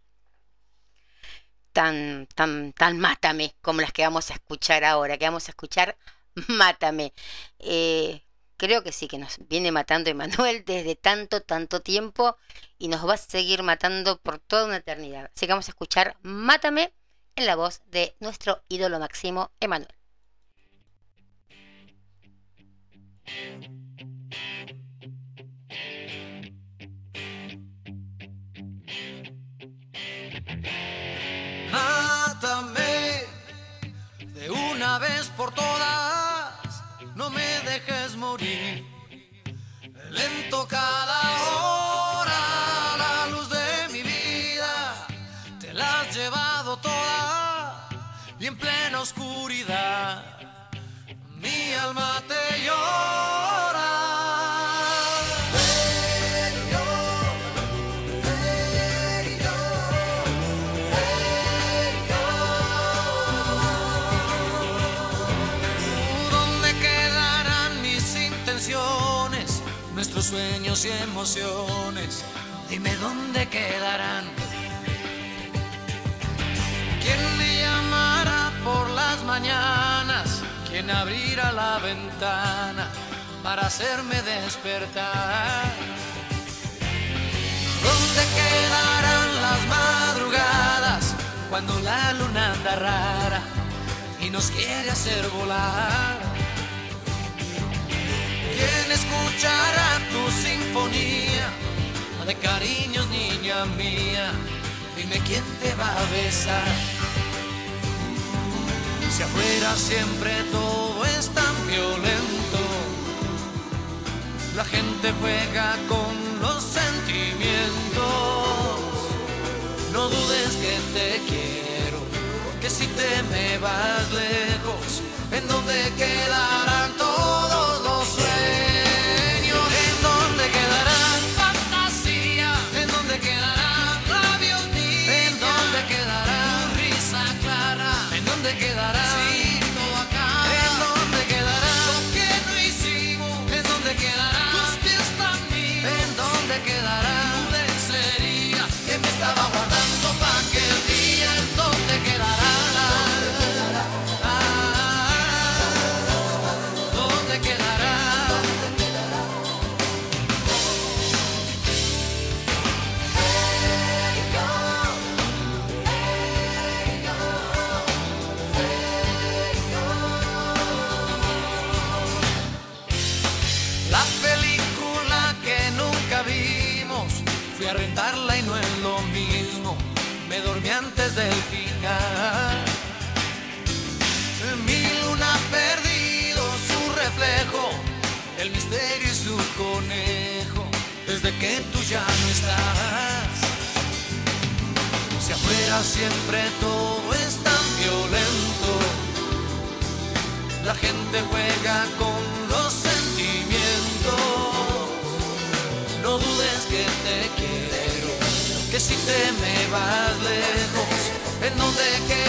Tan, tan, tan mátame como las que vamos a escuchar ahora, que vamos a escuchar Mátame. Eh, creo que sí, que nos viene matando Emanuel desde tanto, tanto tiempo y nos va a seguir matando por toda una eternidad. Así que vamos a escuchar Mátame en la voz de nuestro ídolo máximo, Emanuel. Mátame de una vez por todas cada hora, la luz de mi vida, te la has llevado toda y en plena oscuridad, mi alma te llora. Sueños y emociones, dime dónde quedarán. ¿Quién me llamará por las mañanas? ¿Quién abrirá la ventana para hacerme despertar? ¿Dónde quedarán las madrugadas cuando la luna anda rara y nos quiere hacer volar? ¿Quién escuchara tu sinfonía de cariños, niña mía. Dime quién te va a besar. Si afuera siempre todo es tan violento, la gente juega con los sentimientos. No dudes que te quiero, que si te me vas lejos, en donde quedarán todos Siempre todo es tan violento, la gente juega con los sentimientos. No dudes que te quiero, que si te me vas lejos, en donde quedarán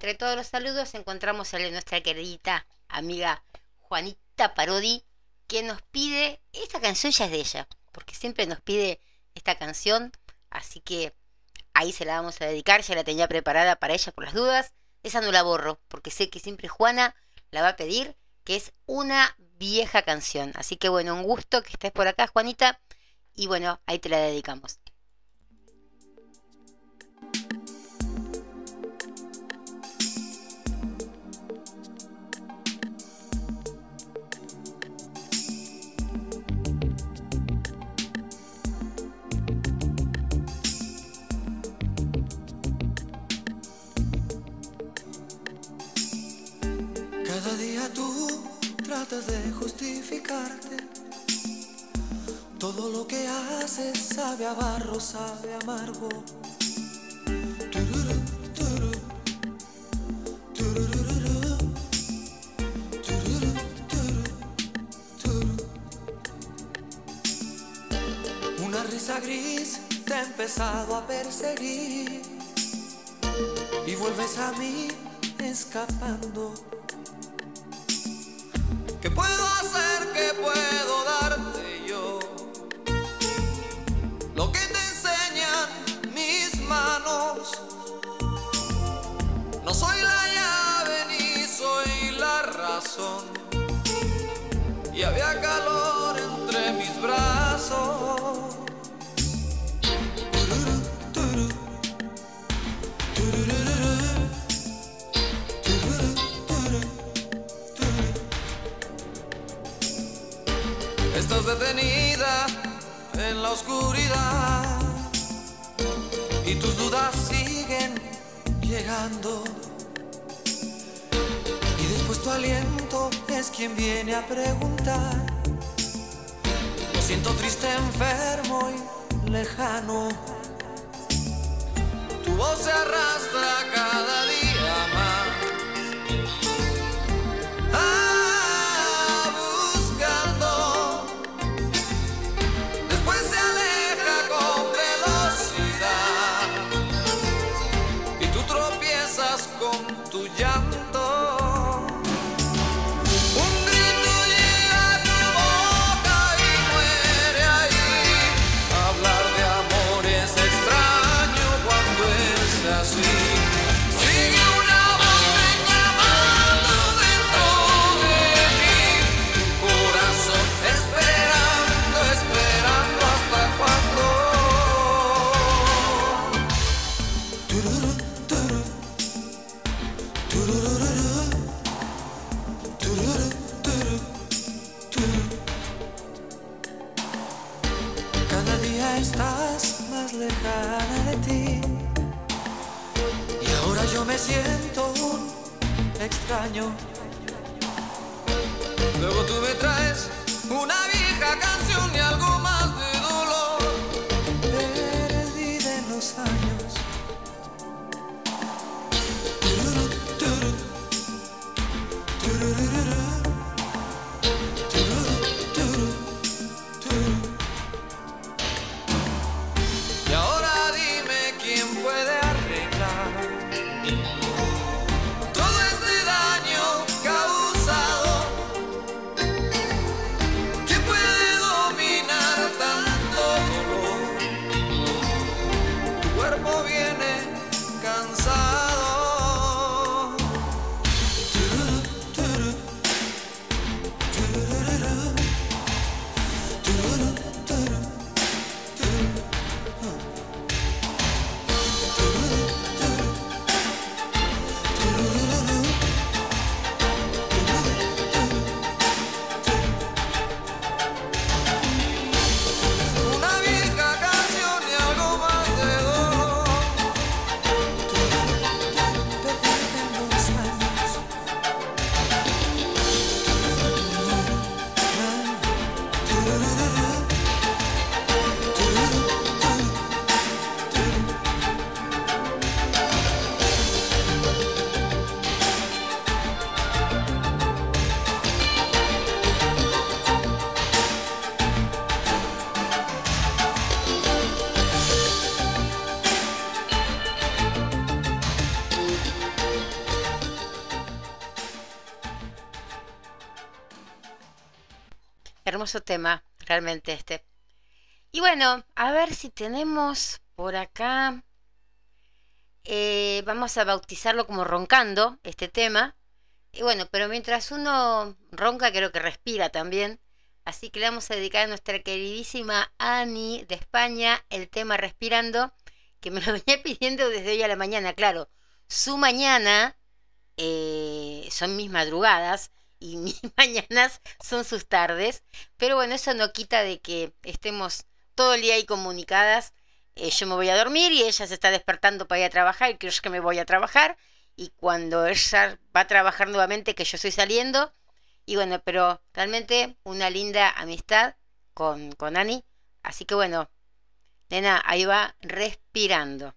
entre todos los saludos encontramos a nuestra queridita amiga Juanita Parodi, que nos pide, esta canción ya es de ella, porque siempre nos pide esta canción, así que ahí se la vamos a dedicar, ya la tenía preparada para ella por las dudas, esa no la borro, porque sé que siempre Juana la va a pedir, que es una vieja canción, así que bueno, un gusto que estés por acá Juanita, y bueno, ahí te la dedicamos. de justificarte. Todo lo que haces sabe a barro, sabe amargo. Una risa gris te ha empezado a perseguir y vuelves a mí escapando. ¿Qué puedo hacer? ¿Qué puedo darte y tus dudas siguen llegando. Y después tu aliento es quien viene a preguntar. Lo siento triste, enfermo y lejano. Tu voz se arrastra cada extraño. Luego Hermoso tema, realmente este. Y bueno, a ver si tenemos por acá. eh, vamos a bautizarlo como roncando, este tema. Y bueno, pero mientras uno ronca, creo que respira también. Así que le vamos a dedicar a nuestra queridísima Ani de España el tema Respirando, que me lo venía pidiendo desde hoy a la mañana. Claro, su mañana eh, son mis madrugadas y mis mañanas son sus tardes. Pero bueno, eso no quita de que estemos todo el día ahí comunicadas. Eh, yo me voy a dormir y ella se está despertando para ir a trabajar y creo que me voy a trabajar. Y cuando ella va a trabajar nuevamente, que yo estoy saliendo. Y bueno, pero realmente una linda amistad con, con Ani. Así que bueno, nena, ahí va respirando.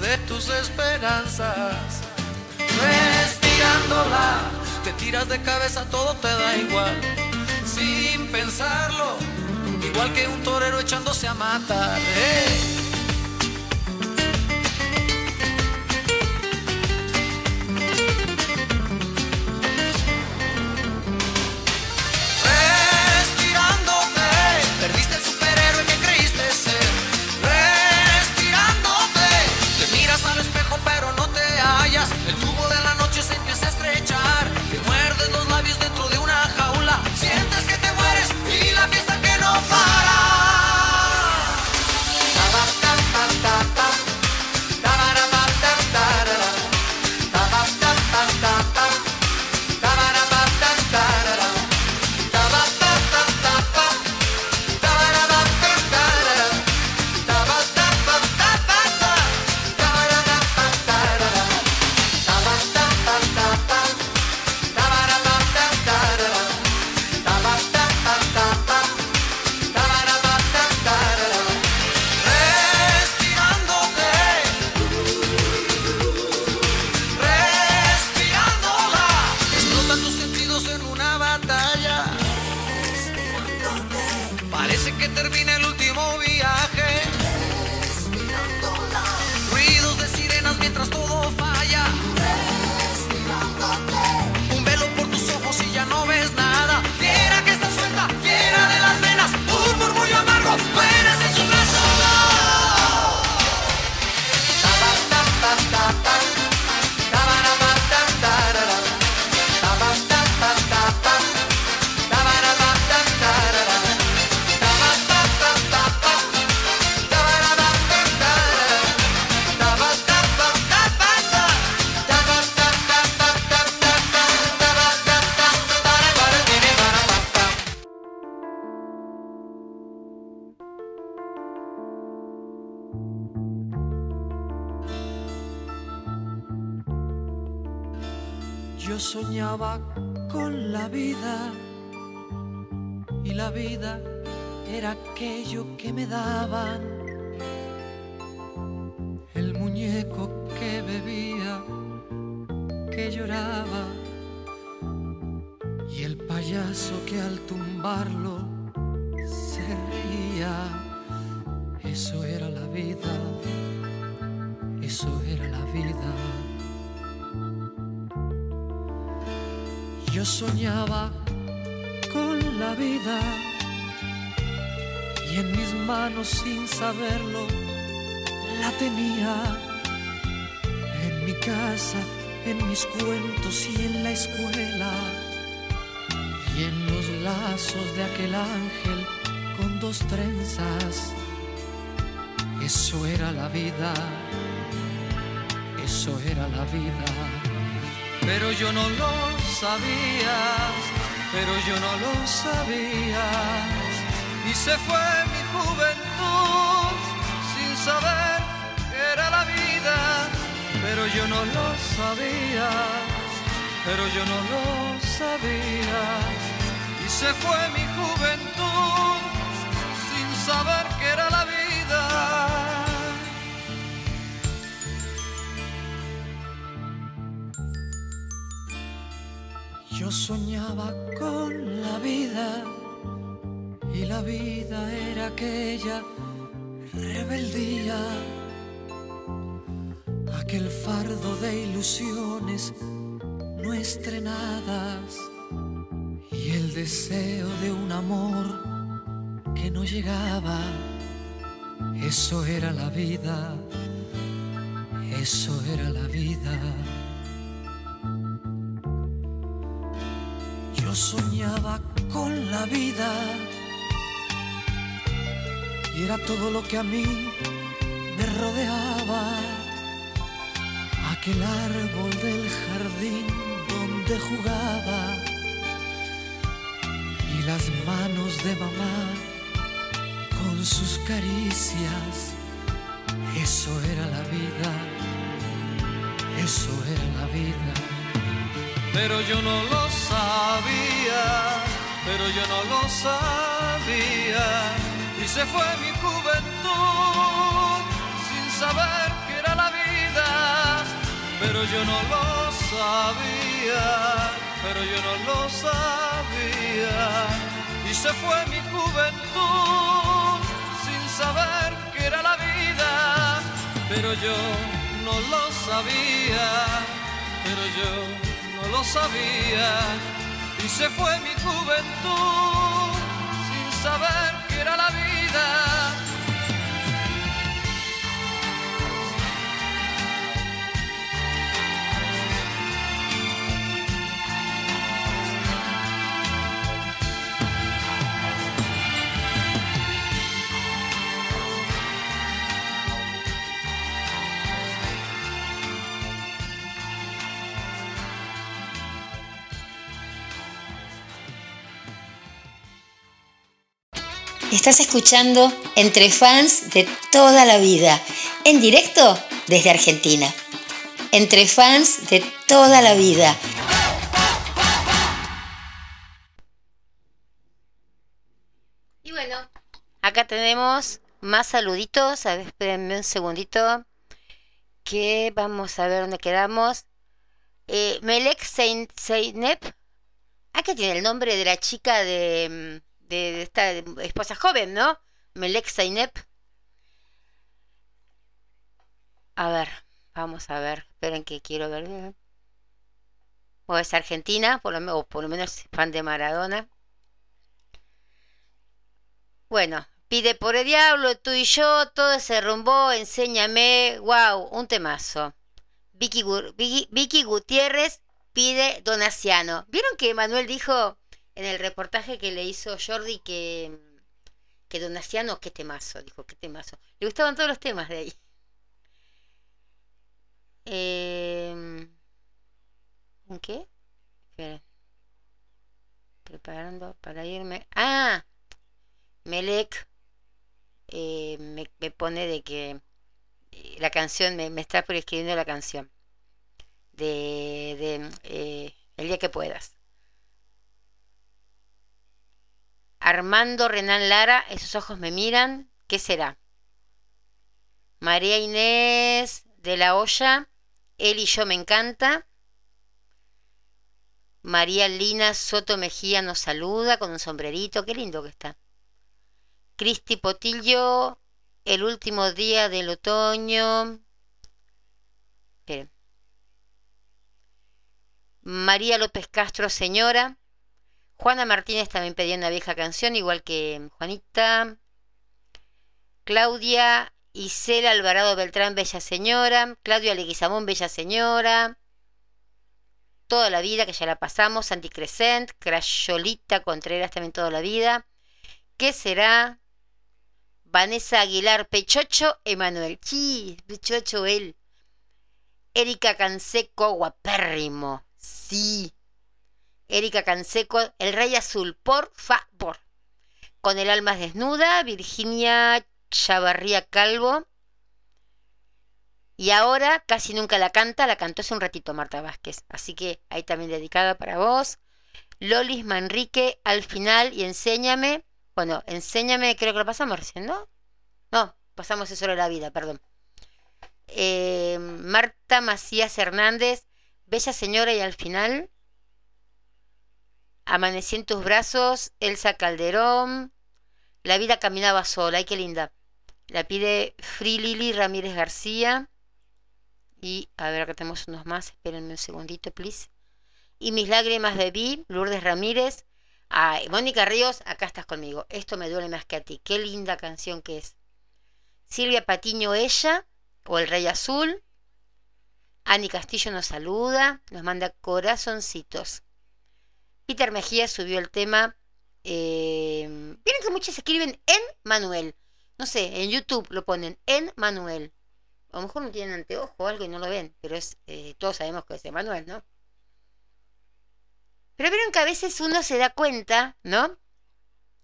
de tus esperanzas. Respirándola, te tiras de cabeza, todo te da igual. Sin pensarlo, igual que un torero echándose a matar. ¡Hey! soñaba con la vida y en mis manos sin saberlo la tenía en mi casa, en mis cuentos y en la escuela y en los lazos de aquel ángel con dos trenzas. Eso era la vida, eso era la vida pero yo no lo sabía, pero yo no lo sabía, Y se fue mi juventud sin saber que era la vida, pero yo no lo sabía, pero yo no lo sabía, Y se fue mi juventud sin saber que era la vida Yo soñaba con la vida y la vida era aquella rebeldía, aquel fardo de ilusiones no estrenadas y el deseo de un amor que no llegaba. Eso era la vida, eso era la vida. Soñaba con la vida y era todo lo que a mí me rodeaba. Aquel árbol del jardín donde jugaba y las manos de mamá con sus caricias. Eso era la vida, eso era la vida. Pero yo no lo sabía, pero yo no lo sabía. Y se fue mi juventud sin saber que era la vida, pero yo no lo sabía, pero yo no lo sabía. Y se fue mi juventud sin saber que era la vida, pero yo no lo sabía, pero yo lo sabía y se fue mi juventud sin saber que era la vida. Estás escuchando Entre Fans de toda la vida, en directo desde Argentina. Entre Fans de toda la vida. Y bueno, acá tenemos más saluditos. A ver, espérenme un segundito. Que vamos a ver dónde quedamos. Eh, Melek Zeynep. Acá tiene el nombre de la chica de mm, de, esta esposa joven, ¿no? Melek Zainep. A ver, vamos a ver. Esperen que quiero ver. O es argentina, por lo, o por lo menos fan de Maradona. Bueno, pide por el diablo, tú y yo, todo se rumbó, enséñame. Wow, un temazo. Vicky, Vicky, Vicky Gutiérrez pide Donaciano. ¿Vieron que Manuel dijo en el reportaje que le hizo Jordi que, que Donaciano, qué temazo, dijo, qué temazo. Le gustaban todos los temas de ahí. Eh, ¿En qué? Preparando para irme. Ah, Melec eh, me, pone de que eh, la canción, me, me está escribiendo la canción de, de eh, El día que puedas. Armando Renan Lara, esos ojos me miran, ¿qué será? María Inés de la Olla, él y yo me encanta. María Lina Soto Mejía nos saluda con un sombrerito, qué lindo que está. Cristi Potillo, el último día del otoño. María López Castro, señora. Juana Martínez también pedía una vieja canción, igual que Juanita. Claudia Isela Alvarado Beltrán, Bella Señora. Claudia Leguizamón, Bella Señora. Toda la vida, que ya la pasamos. Santi Crescent. Crayolita Contreras, también toda la vida. ¿Qué será? Vanessa Aguilar, Pechocho, Emanuel. Sí, Pechocho él. Erika Canseco, guapérrimo. Sí. Erika Canseco, El Rey Azul, por favor. Con el alma desnuda, Virginia Chavarría Calvo. Y ahora casi nunca la canta, la cantó hace un ratito Marta Vázquez. Así que ahí también dedicada para vos. Lolis Manrique al final y enséñame. Bueno, enséñame, creo que lo pasamos recién, ¿no? No, pasamos eso de la vida, perdón. Eh, Marta Macías Hernández, Bella Señora y al final. Amanecí en tus brazos, Elsa Calderón. La vida caminaba sola, ay qué linda. La pide Free Lily Ramírez García. Y a ver, acá tenemos unos más. Espérenme un segundito, please. Y mis lágrimas Vi, Lourdes Ramírez. Ay, Mónica Ríos, acá estás conmigo. Esto me duele más que a ti. Qué linda canción que es. Silvia Patiño, ella, o El Rey Azul. Ani Castillo nos saluda, nos manda corazoncitos. Peter Mejía subió el tema. Eh, que muchos escriben en Manuel. No sé, en YouTube lo ponen en Manuel. A lo mejor no tienen anteojo o algo y no lo ven, pero es eh, todos sabemos que es Emanuel, ¿no? Pero vieron que a veces uno se da cuenta, ¿no?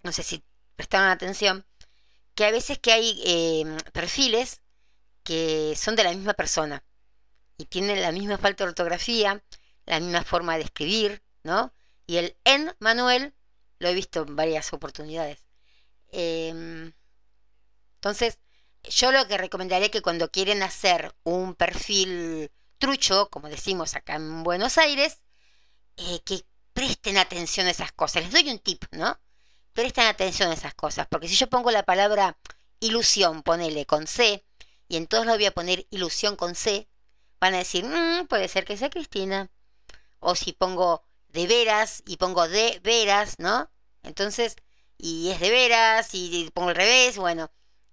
No sé si prestaron atención, que a veces que hay em, perfiles que son de la misma persona y tienen la misma falta de ortografía, la misma forma de escribir, ¿no? Y el en Manuel lo he visto en varias oportunidades. Em, entonces, yo lo que recomendaría que cuando quieren hacer un perfil trucho, como decimos acá en Buenos Aires, eh, que presten atención a esas cosas. Les doy un tip, ¿no? Presten atención a esas cosas, porque si yo pongo la palabra ilusión, ponele con C, y en todos lo voy a poner ilusión con C, van a decir, mm, puede ser que sea Cristina. O si pongo de veras y pongo de veras, ¿no? Entonces, y es de veras, y pongo al revés, bueno.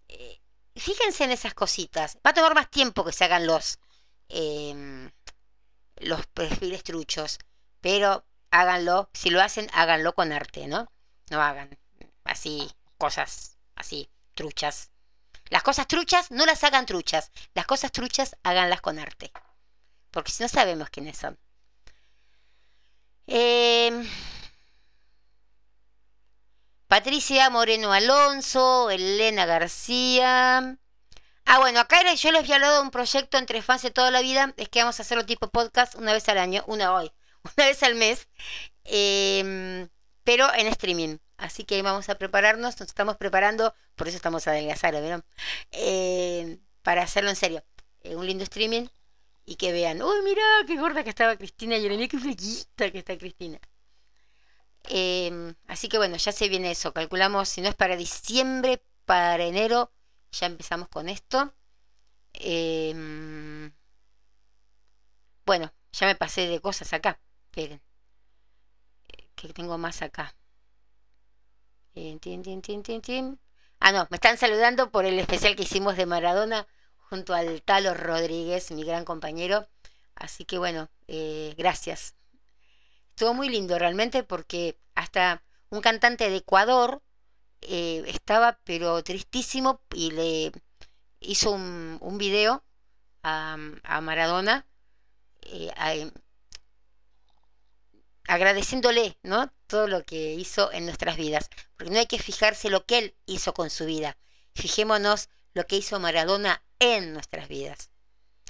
Eh, fíjense en esas cositas. Va a tomar más tiempo que se hagan los, em, los perfiles truchos, pero háganlo. Si lo hacen, háganlo con arte, ¿no? No hagan así cosas así truchas. Las cosas truchas no las hagan truchas. Las cosas truchas háganlas con arte. Porque si no sabemos quiénes son. Eh, Patricia Moreno Alonso, Elena García. Ah, bueno, acá yo les había hablado de un proyecto entre fans de toda la vida. Es que vamos a hacerlo tipo podcast una vez al año, una hoy, una vez al mes, em, pero en streaming. Así que vamos a prepararnos, nos estamos preparando, por eso estamos adelgazando, ¿vieron? Eh, para hacerlo en serio. Eh, un lindo streaming y que vean, uy, mira qué gorda que estaba Cristina y qué flequita que está Cristina. Em, así que bueno, ya se viene eso. Calculamos, si no es para diciembre, para enero, ya empezamos con esto. Em, bueno, ya me pasé de cosas acá. Esperen. Que tengo más acá. Ah, no, me están saludando por el especial que hicimos de Maradona junto al Talo Rodríguez, mi gran compañero. Así que bueno, eh, gracias estuvo muy lindo realmente porque hasta un cantante de Ecuador eh, estaba pero tristísimo y le hizo un, video a, Maradona eh, agradeciéndole ¿no? todo lo que hizo en nuestras vidas. Porque no hay que fijarse lo que él hizo con su vida. Fijémonos lo que hizo Maradona en nuestras vidas.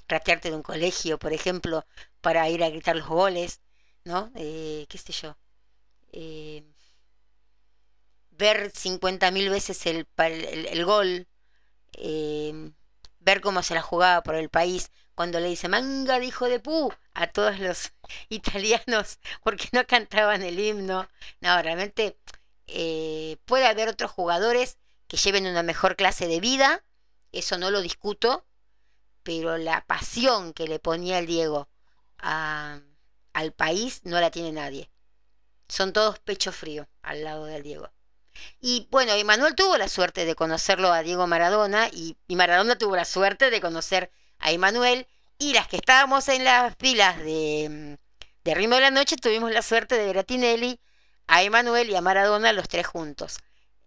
Ratearte de un colegio, por ejemplo, para ir a gritar los goles, ¿no? Eh, ¿Qué sé yo? Eh, ver 50.000 veces el, gol, eh, ver cómo se la jugaba por el país, cuando le dice manga de hijo de pu a todos los italianos porque no cantaban el himno. No, realmente puede haber otros jugadores que lleven una mejor clase de vida, eso no lo discuto, pero la pasión que le ponía el Diego a al país no la tiene nadie. Son todos pecho frío al lado del Diego. Y bueno, Emanuel tuvo la suerte de conocerlo a Diego Maradona y, Maradona tuvo la suerte de conocer a Emanuel y las que estábamos en las filas de, de de la Noche tuvimos la suerte de ver a Tinelli, a Emanuel y a Maradona los tres juntos.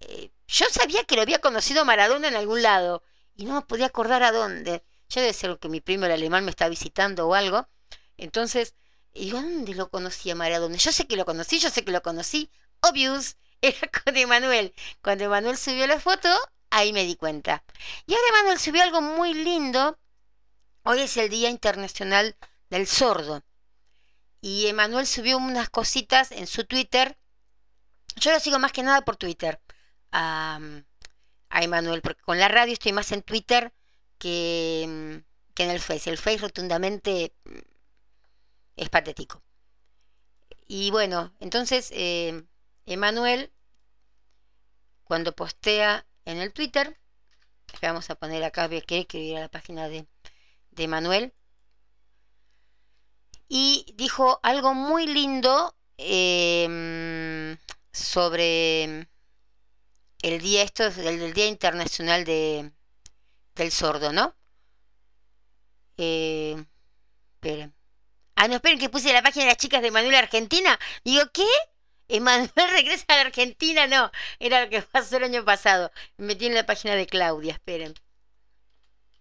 Eh, yo sabía que lo había conocido Maradona en algún lado y no me podía acordar a dónde. Ya debe ser que mi primo el alemán me está visitando o algo. Entonces ¿Y dónde lo conocí a Maradona? Yo sé que lo conocí, yo sé que lo conocí. Obvious, era con Emanuel. Cuando Emanuel subió la foto, ahí me di cuenta. Y ahora Emanuel subió algo muy lindo hoy es el Día Internacional del Sordo. Y Emanuel subió unas cositas en su Twitter. Yo lo sigo más que nada por Twitter. A Emanuel, porque con la radio estoy más en Twitter que, que en el Face. El Face rotundamente mm, es patético. Y bueno, entonces eh, Emanuel, cuando postea en el Twitter, vamos a poner acá, que ir a la página de, de Emanuel, y dijo algo muy lindo em, sobre el día esto el, día internacional de del sordo no eh, esperen. Ah no esperen que puse la página de las chicas de Manuel Argentina. Digo qué Emanuel regresa a Argentina. No era lo que pasó el año pasado. Me metí en la página de Claudia esperen.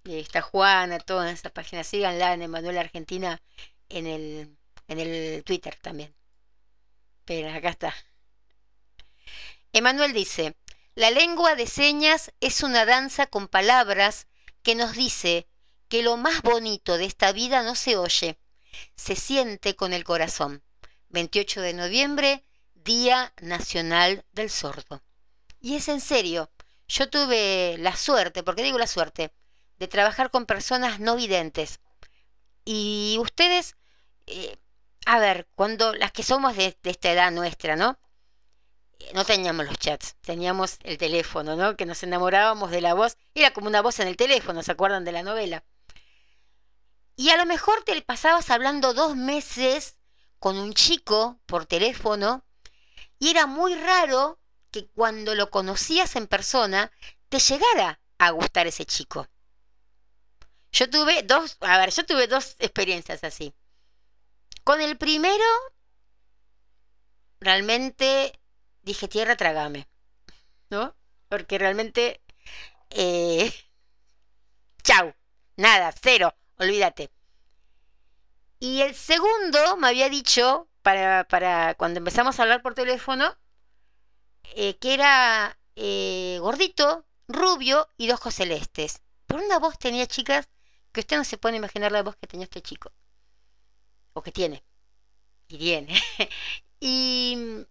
Y está Juana toda esa página. Síganla en Emanuel Argentina en el, en el Twitter también. Pero acá está. Emanuel dice, la lengua de señas es una danza con palabras que nos dice que lo más bonito de esta vida no se oye, se siente con el corazón. 28 de noviembre, Día Nacional del Sordo. Y es en serio, yo tuve la suerte, porque digo la suerte, de trabajar con personas no videntes. Y ustedes eh, a ver, cuando las que somos de, esta edad nuestra, ¿no? No teníamos los chats, teníamos el teléfono, ¿no? Que nos enamorábamos de la voz, era como una voz en el teléfono, ¿se acuerdan de la novela? Y a lo mejor te pasabas hablando dos meses con un chico por teléfono y era muy raro que cuando lo conocías en persona te llegara a gustar ese chico. Yo tuve dos, a ver, yo tuve dos experiencias así. Con el primero, realmente dije, tierra, trágame. ¿No? Porque realmente... Eh, chau. Nada, cero. Olvídate. Y el segundo me había dicho, para, para cuando empezamos a hablar por teléfono, eh, que era eh, gordito, rubio y de ojos celestes. Por una voz tenía, chicas, que usted no se puede imaginar la voz que tenía este chico o que tiene, y tiene. y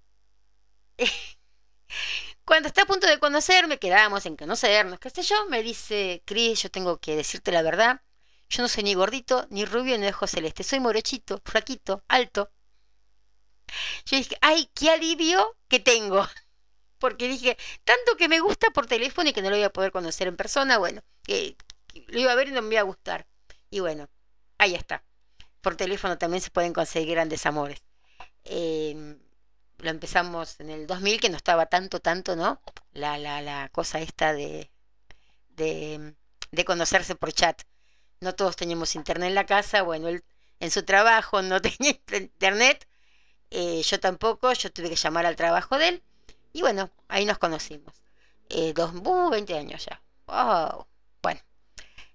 cuando está a punto de conocerme, quedamos en conocernos, qué sé yo, me dice, Cris, yo tengo que decirte la verdad, yo no soy ni gordito, ni rubio, ni de ojos celeste, soy morochito, flaquito, alto. Yo dije, ay, qué alivio que tengo. Porque dije, tanto que me gusta por teléfono y que no lo voy a poder conocer en persona, bueno, que, lo iba a ver y no me iba a gustar. Y bueno, ahí está por teléfono también se pueden conseguir grandes amores. Em, lo empezamos en el 2000, que no estaba tanto, tanto, ¿no? La, la, la cosa esta de, de, conocerse por chat. No todos teníamos internet en la casa, bueno, él en su trabajo no tenía internet, eh, yo tampoco, yo tuve que llamar al trabajo de él, y bueno, ahí nos conocimos. Eh, dos, 20 uh, años ya. Wow. Bueno,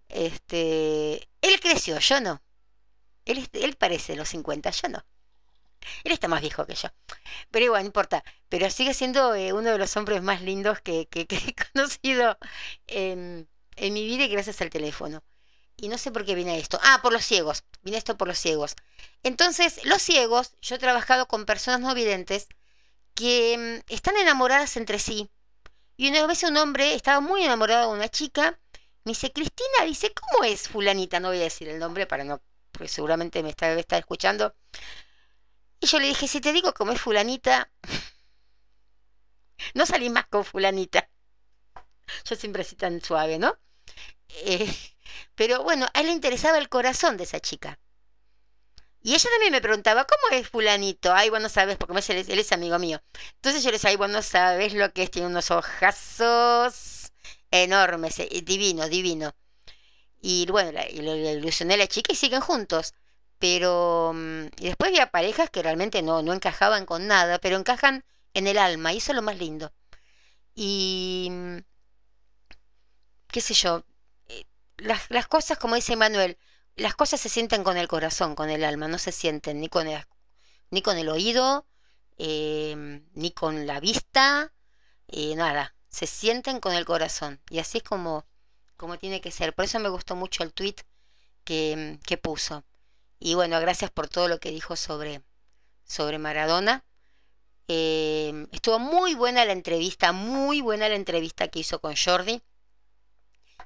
este, él creció, yo no. Él, él parece los 50, yo no. Él está más viejo que yo. Pero igual, no importa. Pero sigue siendo eh, uno de los hombres más lindos que, he conocido en, en, mi vida y gracias al teléfono. Y no sé por qué viene esto. Ah, por los ciegos. Viene esto por los ciegos. Entonces, los ciegos, yo he trabajado con personas no videntes que mm, están enamoradas entre sí. Y una vez un hombre estaba muy enamorado de una chica. Me dice, Cristina, dice, ¿cómo es fulanita? No voy a decir el nombre para no porque seguramente me está, estar escuchando. Y yo le dije, si te digo cómo es fulanita, no salí más con fulanita. Yo siempre así tan suave, ¿no? Eh, pero bueno, a él le interesaba el corazón de esa chica. Y ella también me preguntaba, ¿cómo es fulanito? Ay, bueno, sabes, porque él es, amigo mío. Entonces yo le decía, ay, bueno, sabes lo que es, tiene unos ojazos enormes, eh, divino, divino. Y bueno, la, y lo, ilusioné a la chica y siguen juntos. Pero. Mm, y después había parejas que realmente no, no encajaban con nada, pero encajan en el alma, y eso es lo más lindo. Y. Mm, qué sé yo. Eh, las, las cosas, como dice Manuel, las cosas se sienten con el corazón, con el alma, no se sienten ni con el, ni con el oído, eh, ni con la vista, eh, nada, se sienten con el corazón. Y así es como como tiene que ser. Por eso me gustó mucho el tweet que, que puso. Y bueno, gracias por todo lo que dijo sobre, sobre Maradona. Eh, estuvo muy buena la entrevista, muy buena la entrevista que hizo con Jordi.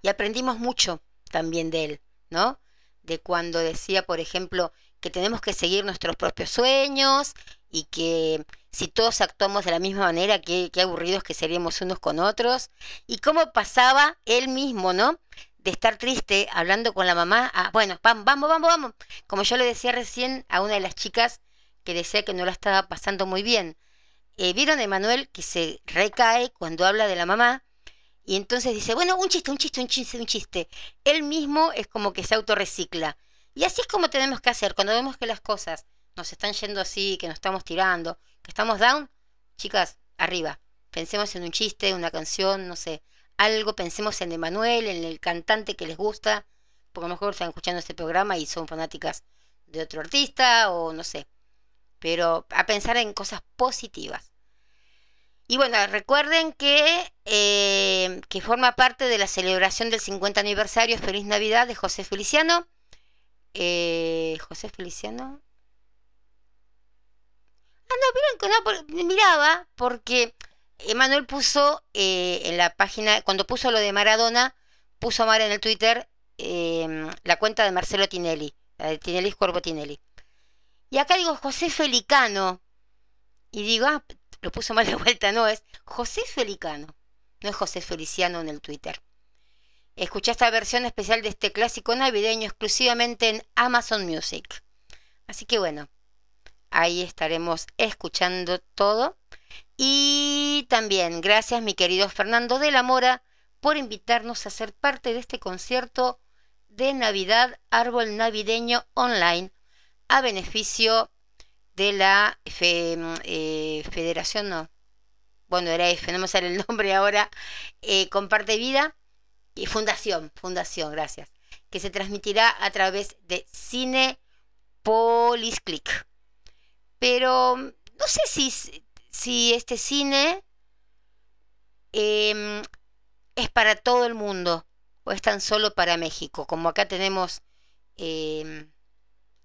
Y aprendimos mucho también de él, ¿no? De cuando decía, por ejemplo, que tenemos que seguir nuestros propios sueños y que si todos actuamos de la misma manera, qué, qué aburridos que seríamos unos con otros. Y cómo pasaba él mismo, ¿no? De estar triste hablando con la mamá, a, bueno, vamos, vamos, vamos, vamos. Como yo le decía recién a una de las chicas que decía que no la estaba pasando muy bien eh, ¿Vieron a Emanuel que se recae cuando habla de la mamá? Y entonces dice, bueno, un chiste, un chiste, un chiste, un chiste. Él mismo es como que se autorrecicla. Y así es como tenemos que hacer. Cuando vemos que las cosas nos están yendo así, que nos estamos tirando, que estamos down, chicas, arriba. Pensemos en un chiste, una canción, no sé, algo, pensemos en Emanuel, en el cantante que les gusta, porque a lo mejor están escuchando este programa y son fanáticas de otro artista o no sé. Pero a pensar en cosas positivas. Y bueno, recuerden que, eh, que forma parte de la celebración del 50 aniversario Feliz Navidad de José Feliciano. Eh, José Feliciano. Ah, no, miren, no, miraba, porque Emanuel puso eh, en la página, cuando puso lo de Maradona, puso Mar en el Twitter em, la cuenta de Marcelo Tinelli, la de Tinelli Cuervo Tinelli. Y acá digo José Felicano. Y digo, ah, lo puso mal de vuelta, no, es José Felicano, no es José Feliciano en el Twitter. Escuché esta versión especial de este clásico navideño exclusivamente en Amazon Music. Así que bueno, ahí estaremos escuchando todo. Y también gracias mi querido Fernando de la Mora por invitarnos a ser parte de este concierto de Navidad Árbol Navideño Online a beneficio de la eh, Federación, no, bueno, era F, no me el nombre ahora, eh, Comparte Vida y Fundación, Fundación, gracias, que se transmitirá a través de Cine Polisclick. Pero no sé si, si este cine em, es para todo el mundo o es tan solo para México, como acá tenemos... Em,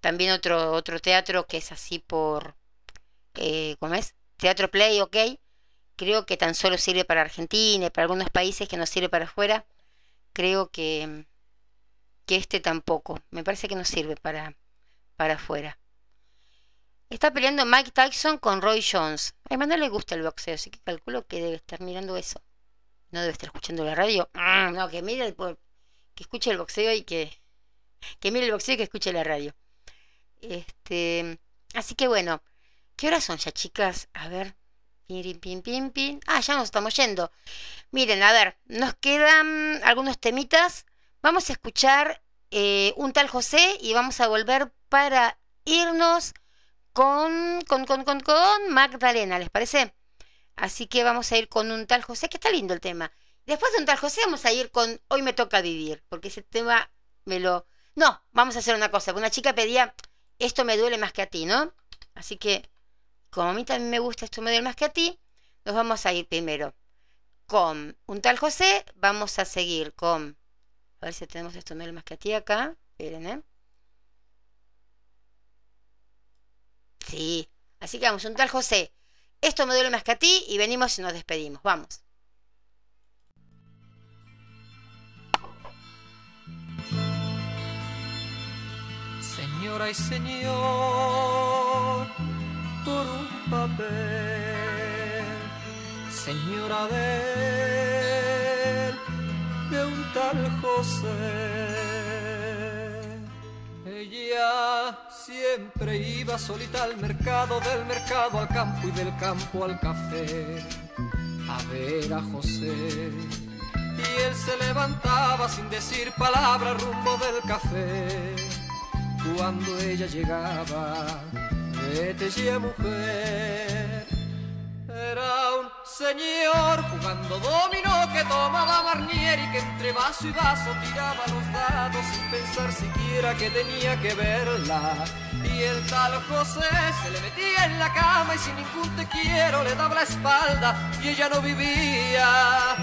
también otro, otro teatro que es así por, eh, ¿cómo es? Teatro Play, ok. Creo que tan solo sirve para Argentina y para algunos países que no sirve para afuera. Creo que, que este tampoco. Me parece que no sirve para, para afuera. Está peleando Mike Tyson con Roy Jones. A no le gusta el boxeo, así que calculo que debe estar mirando eso. No debe estar escuchando la radio. Mm, no, que mire el, que escuche el boxeo y que, que mire el boxeo y que escuche la radio. Este, así que bueno, ¿qué horas son ya, chicas? A ver. Pin, pin, pin, pin. Ah, ya nos estamos yendo. Miren, a ver, nos quedan algunos temitas. Vamos a escuchar eh, un tal José y vamos a volver para irnos con, con, con, con, con Magdalena, ¿les parece? Así que vamos a ir con un tal José, que está lindo el tema. Después de un tal José vamos a ir con Hoy me toca vivir, porque ese tema me lo... No, vamos a hacer una cosa. Una chica pedía esto me duele más que a ti, ¿no? Así que, como a mí también me gusta esto me duele más que a ti, nos vamos a ir primero con un tal José, vamos a seguir con, a ver si tenemos esto me duele más que a ti acá, esperen, ¿eh? Sí, así que vamos, un tal José, esto me duele más que a ti y venimos y nos despedimos, vamos. señora y señor, por un papel, señora de, de un tal José. Ella siempre iba solita al mercado, del mercado al campo y del campo al café, a ver a José. Y él se levantaba sin decir palabra rumbo del café cuando ella llegaba, vete ya mujer. Era un señor jugando dominó que tomaba Marnier y que entre vaso y vaso tiraba los dados sin pensar siquiera que tenía que verla. Y el tal José se le metía en la cama y sin ningún te quiero le daba la espalda y ella no vivía.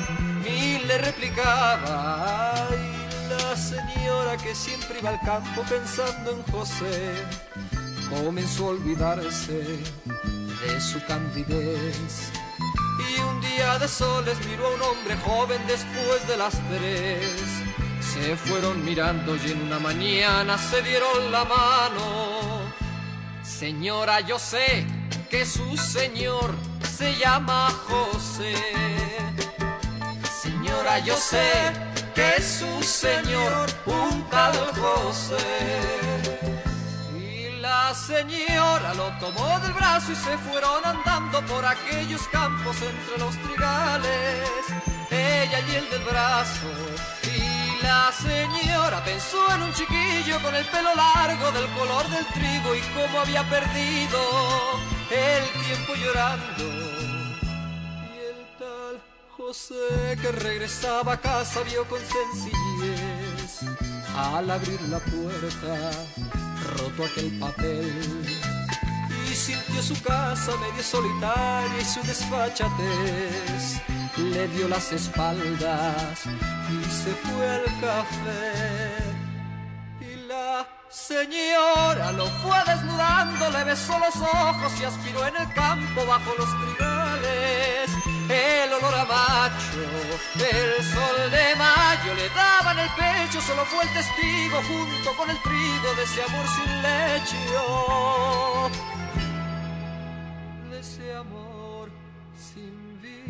Y le replicaba y la la señora que siempre iba al campo pensando en José comenzó a olvidarse de su candidez. Y un día de soles miró a un hombre joven después de las tres. Se fueron mirando y en una mañana se dieron la mano. Señora, yo sé que su señor se llama José. Señora, yo sé que su señor un tal José. La señora lo tomó del brazo y se fueron andando por aquellos campos entre los trigales. Ella y el del brazo. Y la señora pensó en un chiquillo con el pelo largo del color del trigo y cómo había perdido el tiempo llorando. Y el tal José que regresaba a casa vio con sencillez al abrir la puerta roto aquel papel. Y sintió su casa medio solitaria y su desfachatez. Le dio las espaldas y se fue al café. Y la señora lo fue desnudando le besó los ojos y aspiró en el campo bajo los trigales el olor a macho del sol de mayo le daba en el pecho, solo fue el testigo junto con el trigo de ese amor sin lecho, de ese amor sin vino.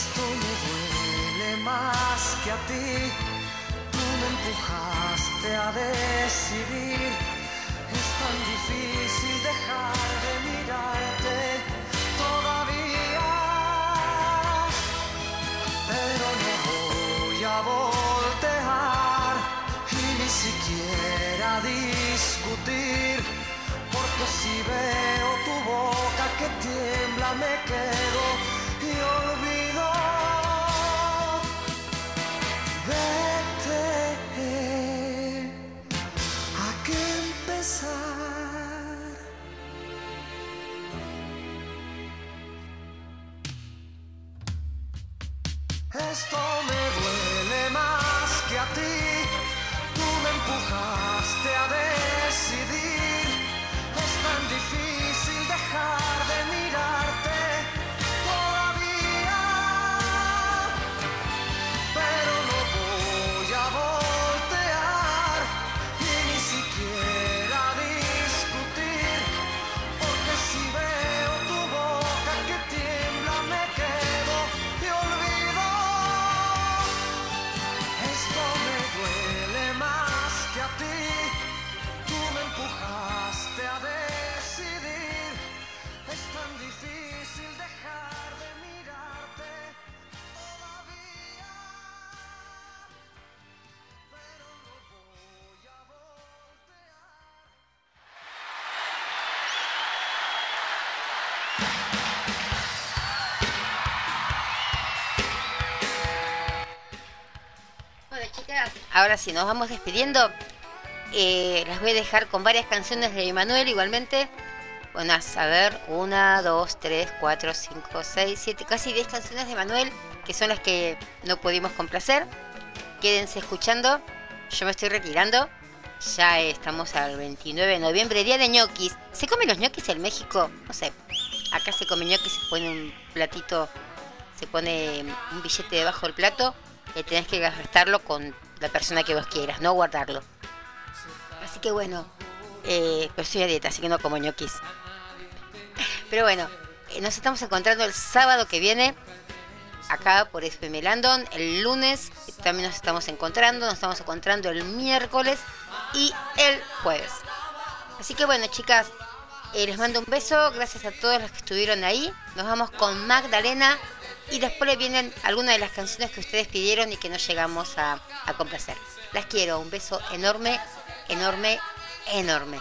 Esto me duele más que a ti. Tú me empujaste a decidir. Es tan difícil dejar de mirarte todavía. Pero no voy a voltear y ni siquiera discutir. Porque si veo tu boca que tiembla me quedo y olvido. Ahora nos vamos despidiendo. Eh, las voy a dejar con varias canciones de Emanuel igualmente. Bueno, a saber, una, dos, tres, cuatro, cinco, seis, siete, casi 10 canciones de Emanuel, que son las que no pudimos complacer. Quédense escuchando. Yo me estoy retirando. Ya estamos al 29 de noviembre, día de ñoquis. ¿Se comen los ñoquis en México? No sé. Acá se come ñoquis, se pone un platito, se pone un billete debajo del plato y tenés que gastarlo con la persona que vos quieras, no guardarlo. Así que bueno, eh, pero estoy a dieta, así que no como ñoquis. Pero bueno, eh, nos estamos encontrando el sábado que viene acá por FM Landon. El lunes también nos estamos encontrando. Nos estamos encontrando el miércoles y el jueves. Así que bueno, chicas, eh, les mando un beso. Gracias a todos los que estuvieron ahí. Nos vamos con Magdalena. Y después vienen algunas de las canciones que ustedes pidieron y que no llegamos a, complacer. Las quiero. Un beso enorme, enorme, enorme.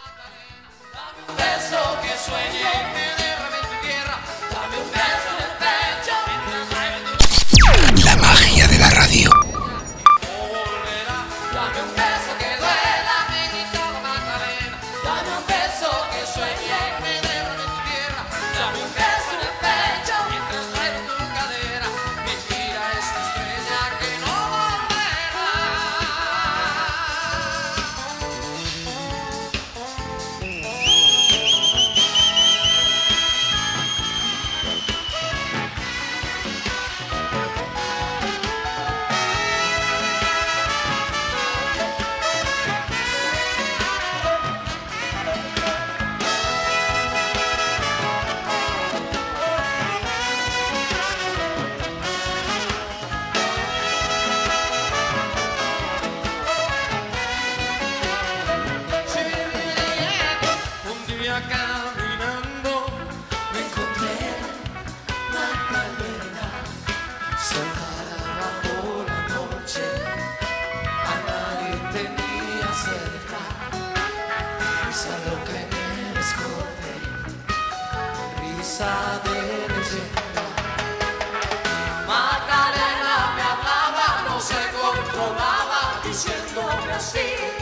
Magdalena me hablaba, no se controlaba Diciéndome así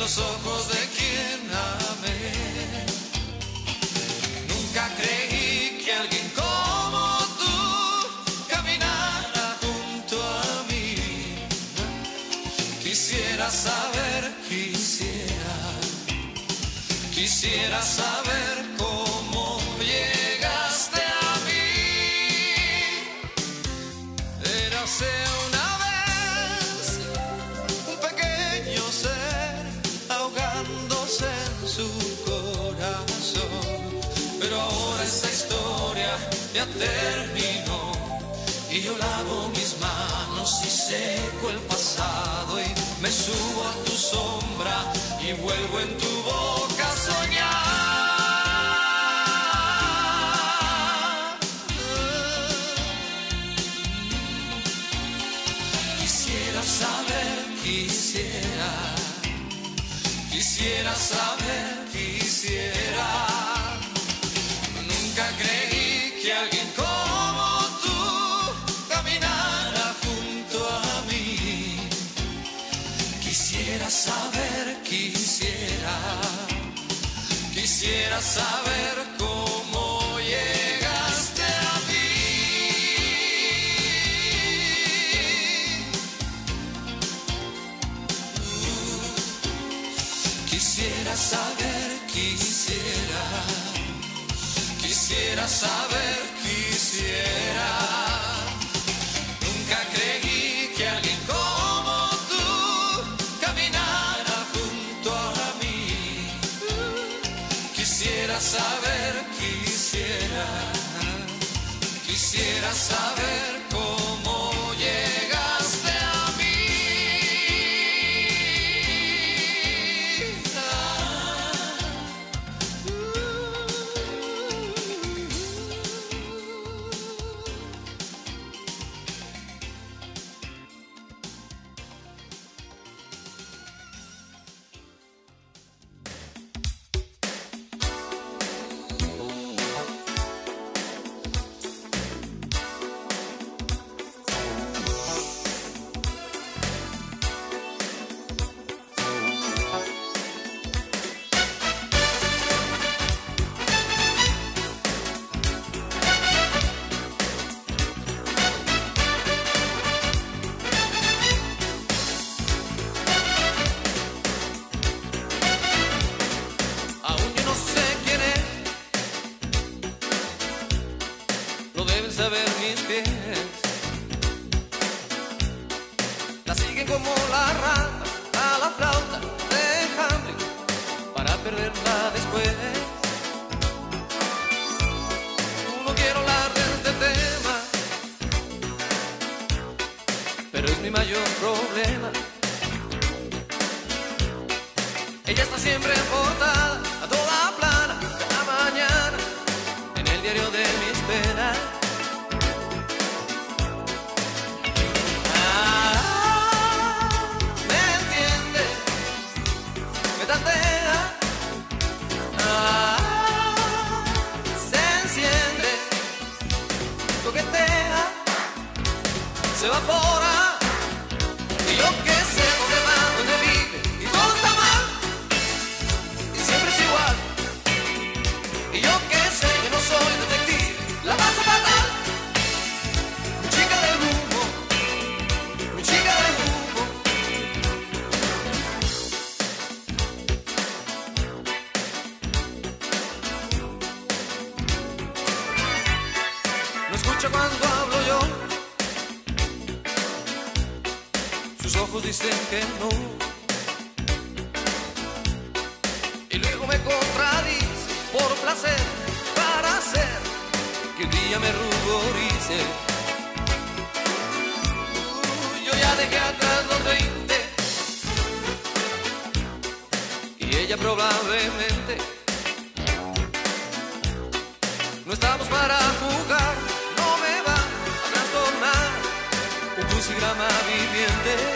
los ojos de quien amé. Nunca creí que alguien como tú caminara junto a mí. Quisiera saber, quisiera, quisiera saber. terminó y yo lavo mis manos y seco el pasado y me subo a tu sombra y vuelvo en tu boca. saber cuando hablo yo. Sus ojos dicen que no. Y luego me contradice por placer para hacer que un día me ruborice. Yo ya dejé atrás los 20 y ella probablemente no estamos para viviente.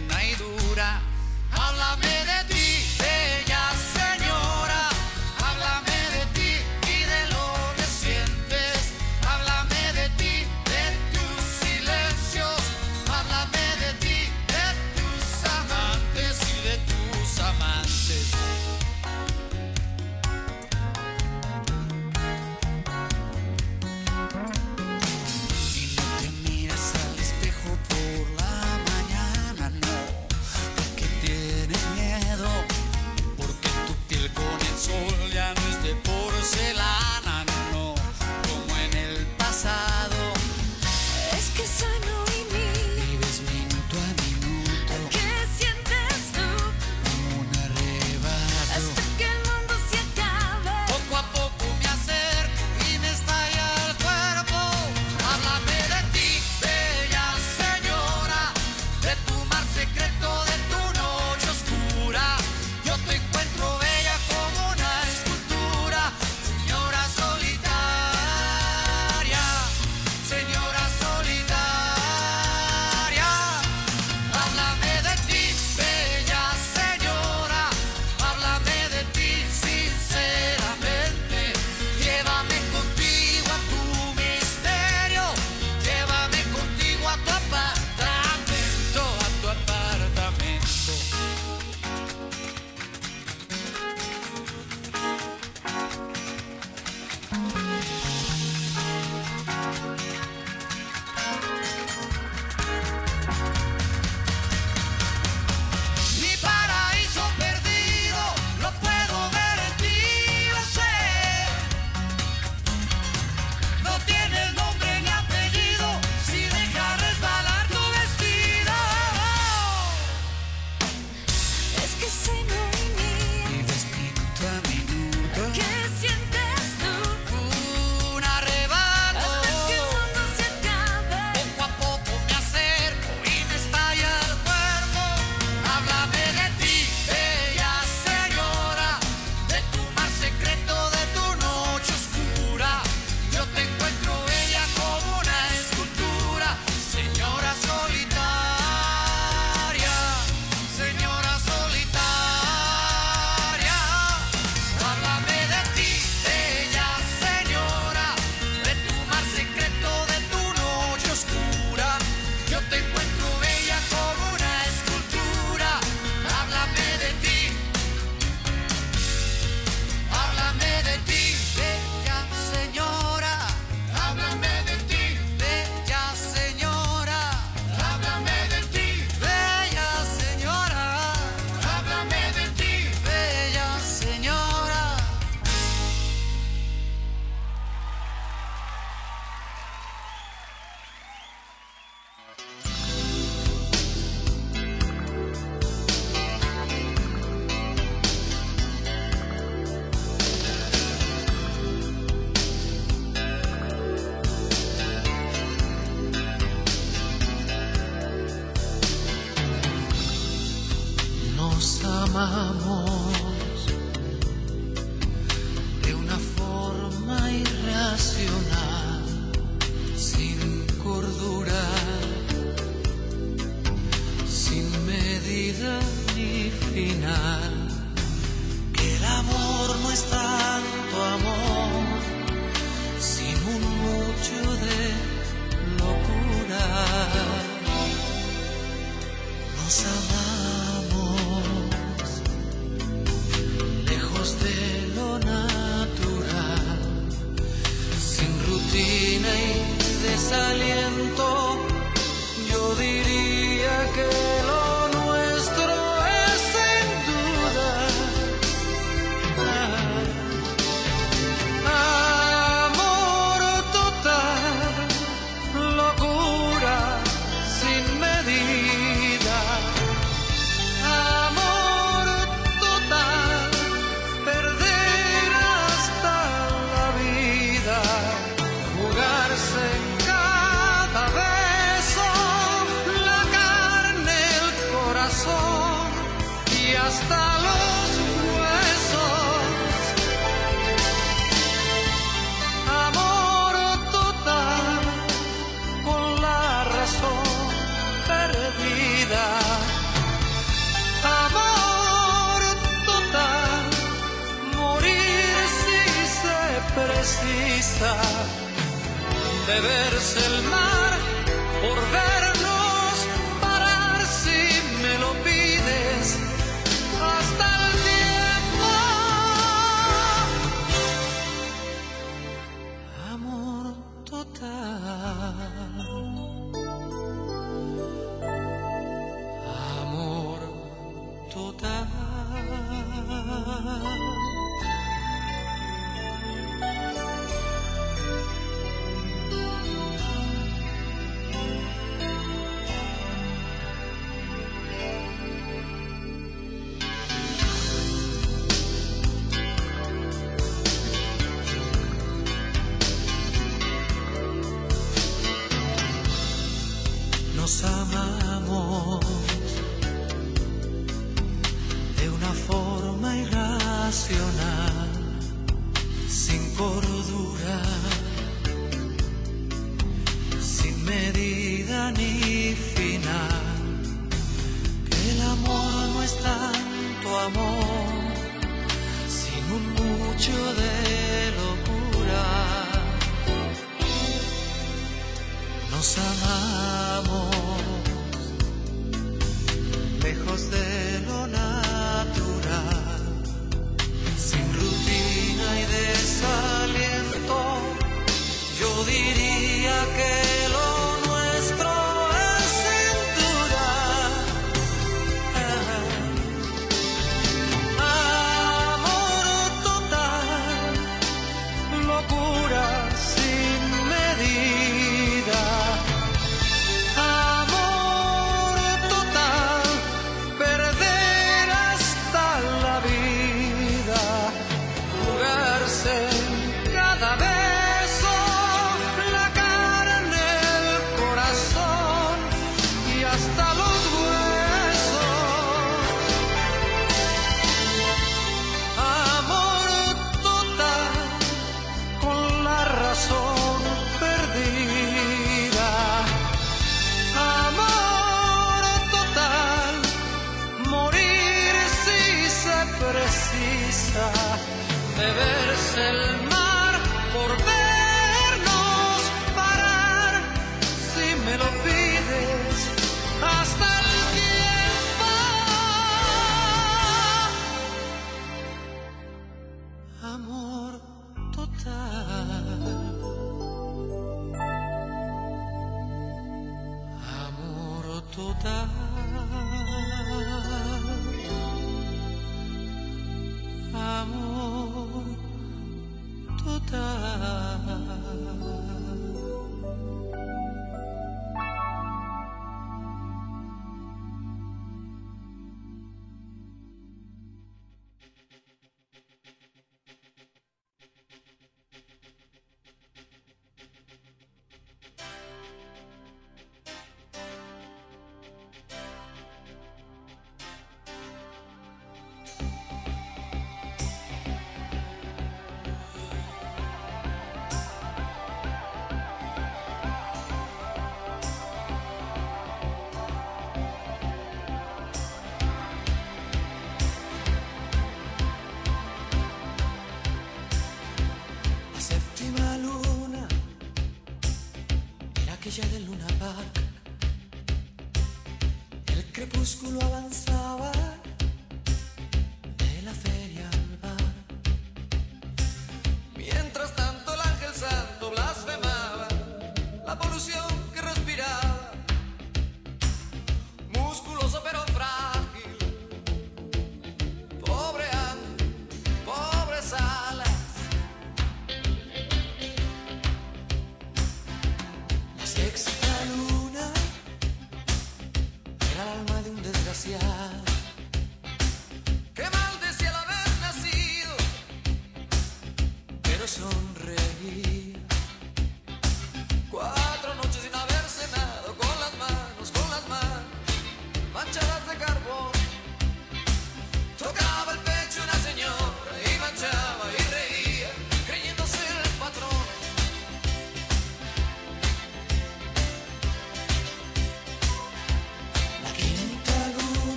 tierna y dura. Háblame de ti. desaliento, yo diría que... de verse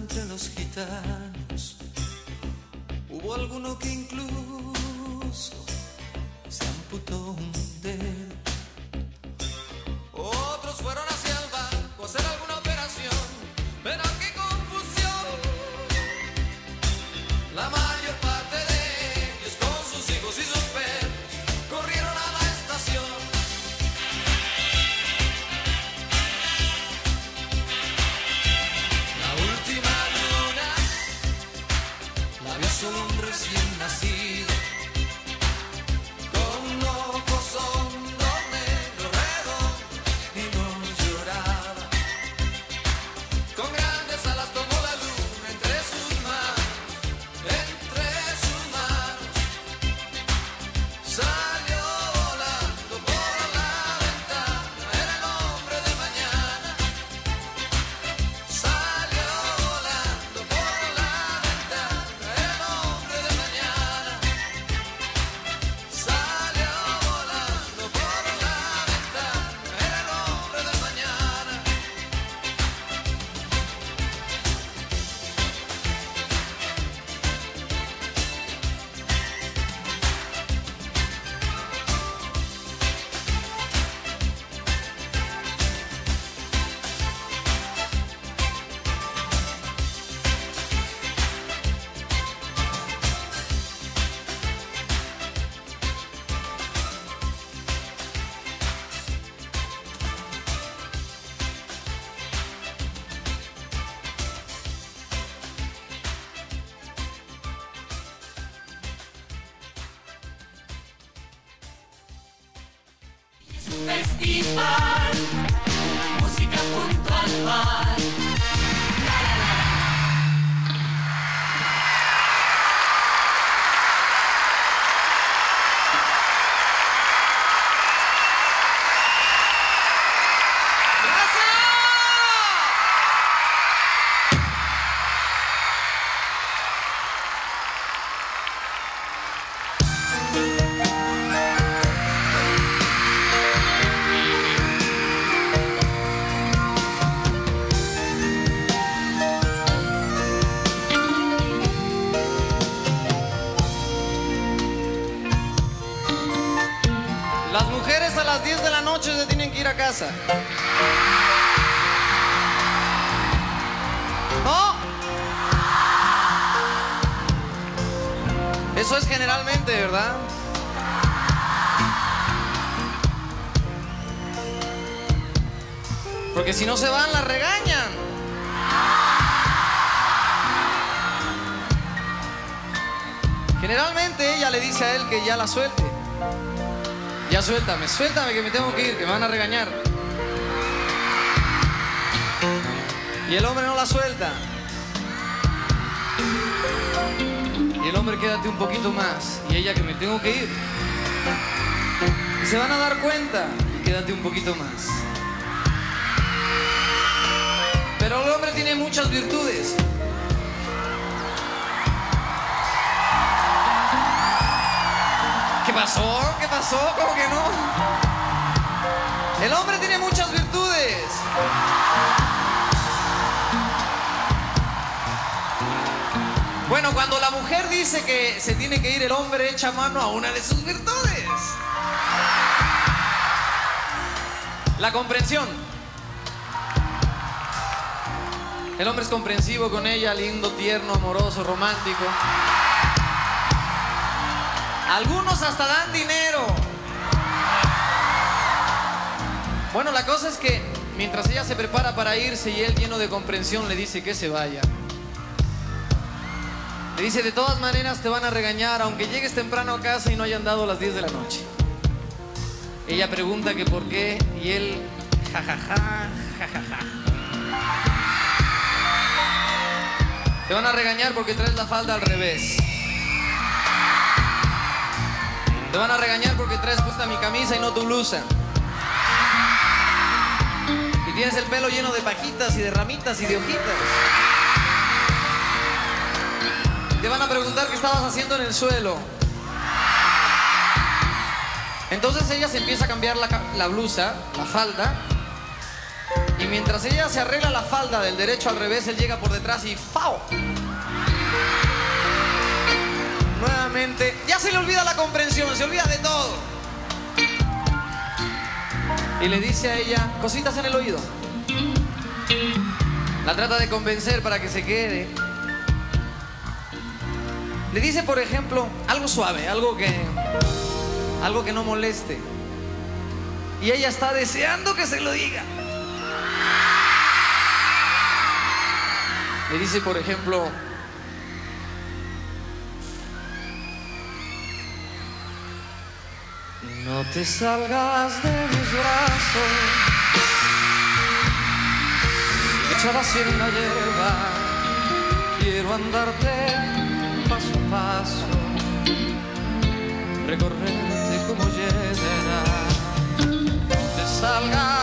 entre los gitanos. Hubo alguno que incluso se amputó un ¡No! Oh. Eso es generalmente, ¿verdad? Porque si no se van, la regañan. Generalmente ella le dice a él que ya la suelte. Ya suéltame, suéltame que me tengo que ir, que me van a regañar. Y el hombre no la suelta. Y el hombre quédate un poquito más. Y ella que me tengo que ir. Y se van a dar cuenta. Y quédate un poquito más. Pero el hombre tiene muchas virtudes. ¿Qué pasó? ¿Qué pasó? ¿Cómo que no? El hombre tiene muchas virtudes. Cuando la mujer dice que se tiene que ir, el hombre echa mano a una de sus virtudes. La comprensión. El hombre es comprensivo con ella, lindo, tierno, amoroso, romántico. Algunos hasta dan dinero. Bueno, la cosa es que mientras ella se prepara para irse y él lleno de comprensión le dice que se vaya. Dice, de todas maneras te van a regañar aunque llegues temprano a casa y no hayan dado las 10 de la noche. Ella pregunta que por qué y él, jajaja, jajaja. Te van a regañar porque traes la falda al revés. Te van a regañar porque traes puesta mi camisa y no tu blusa. Y tienes el pelo lleno de pajitas y de ramitas y de hojitas. Te van a preguntar qué estabas haciendo en el suelo. Entonces ella se empieza a cambiar la, blusa, la falda. Y mientras ella se arregla la falda del derecho al revés, él llega por detrás y ¡fao! Nuevamente, ya se le olvida la comprensión, se olvida de todo. Y le dice a ella cositas en el oído. La trata de convencer para que se quede. Le dice, por ejemplo, algo suave, algo que algo que no moleste. Y ella está deseando que se lo diga. Le dice, por ejemplo, no te salgas de mis brazos, echada en la hierba, quiero andarte paso recorrerte como llena. No te salgas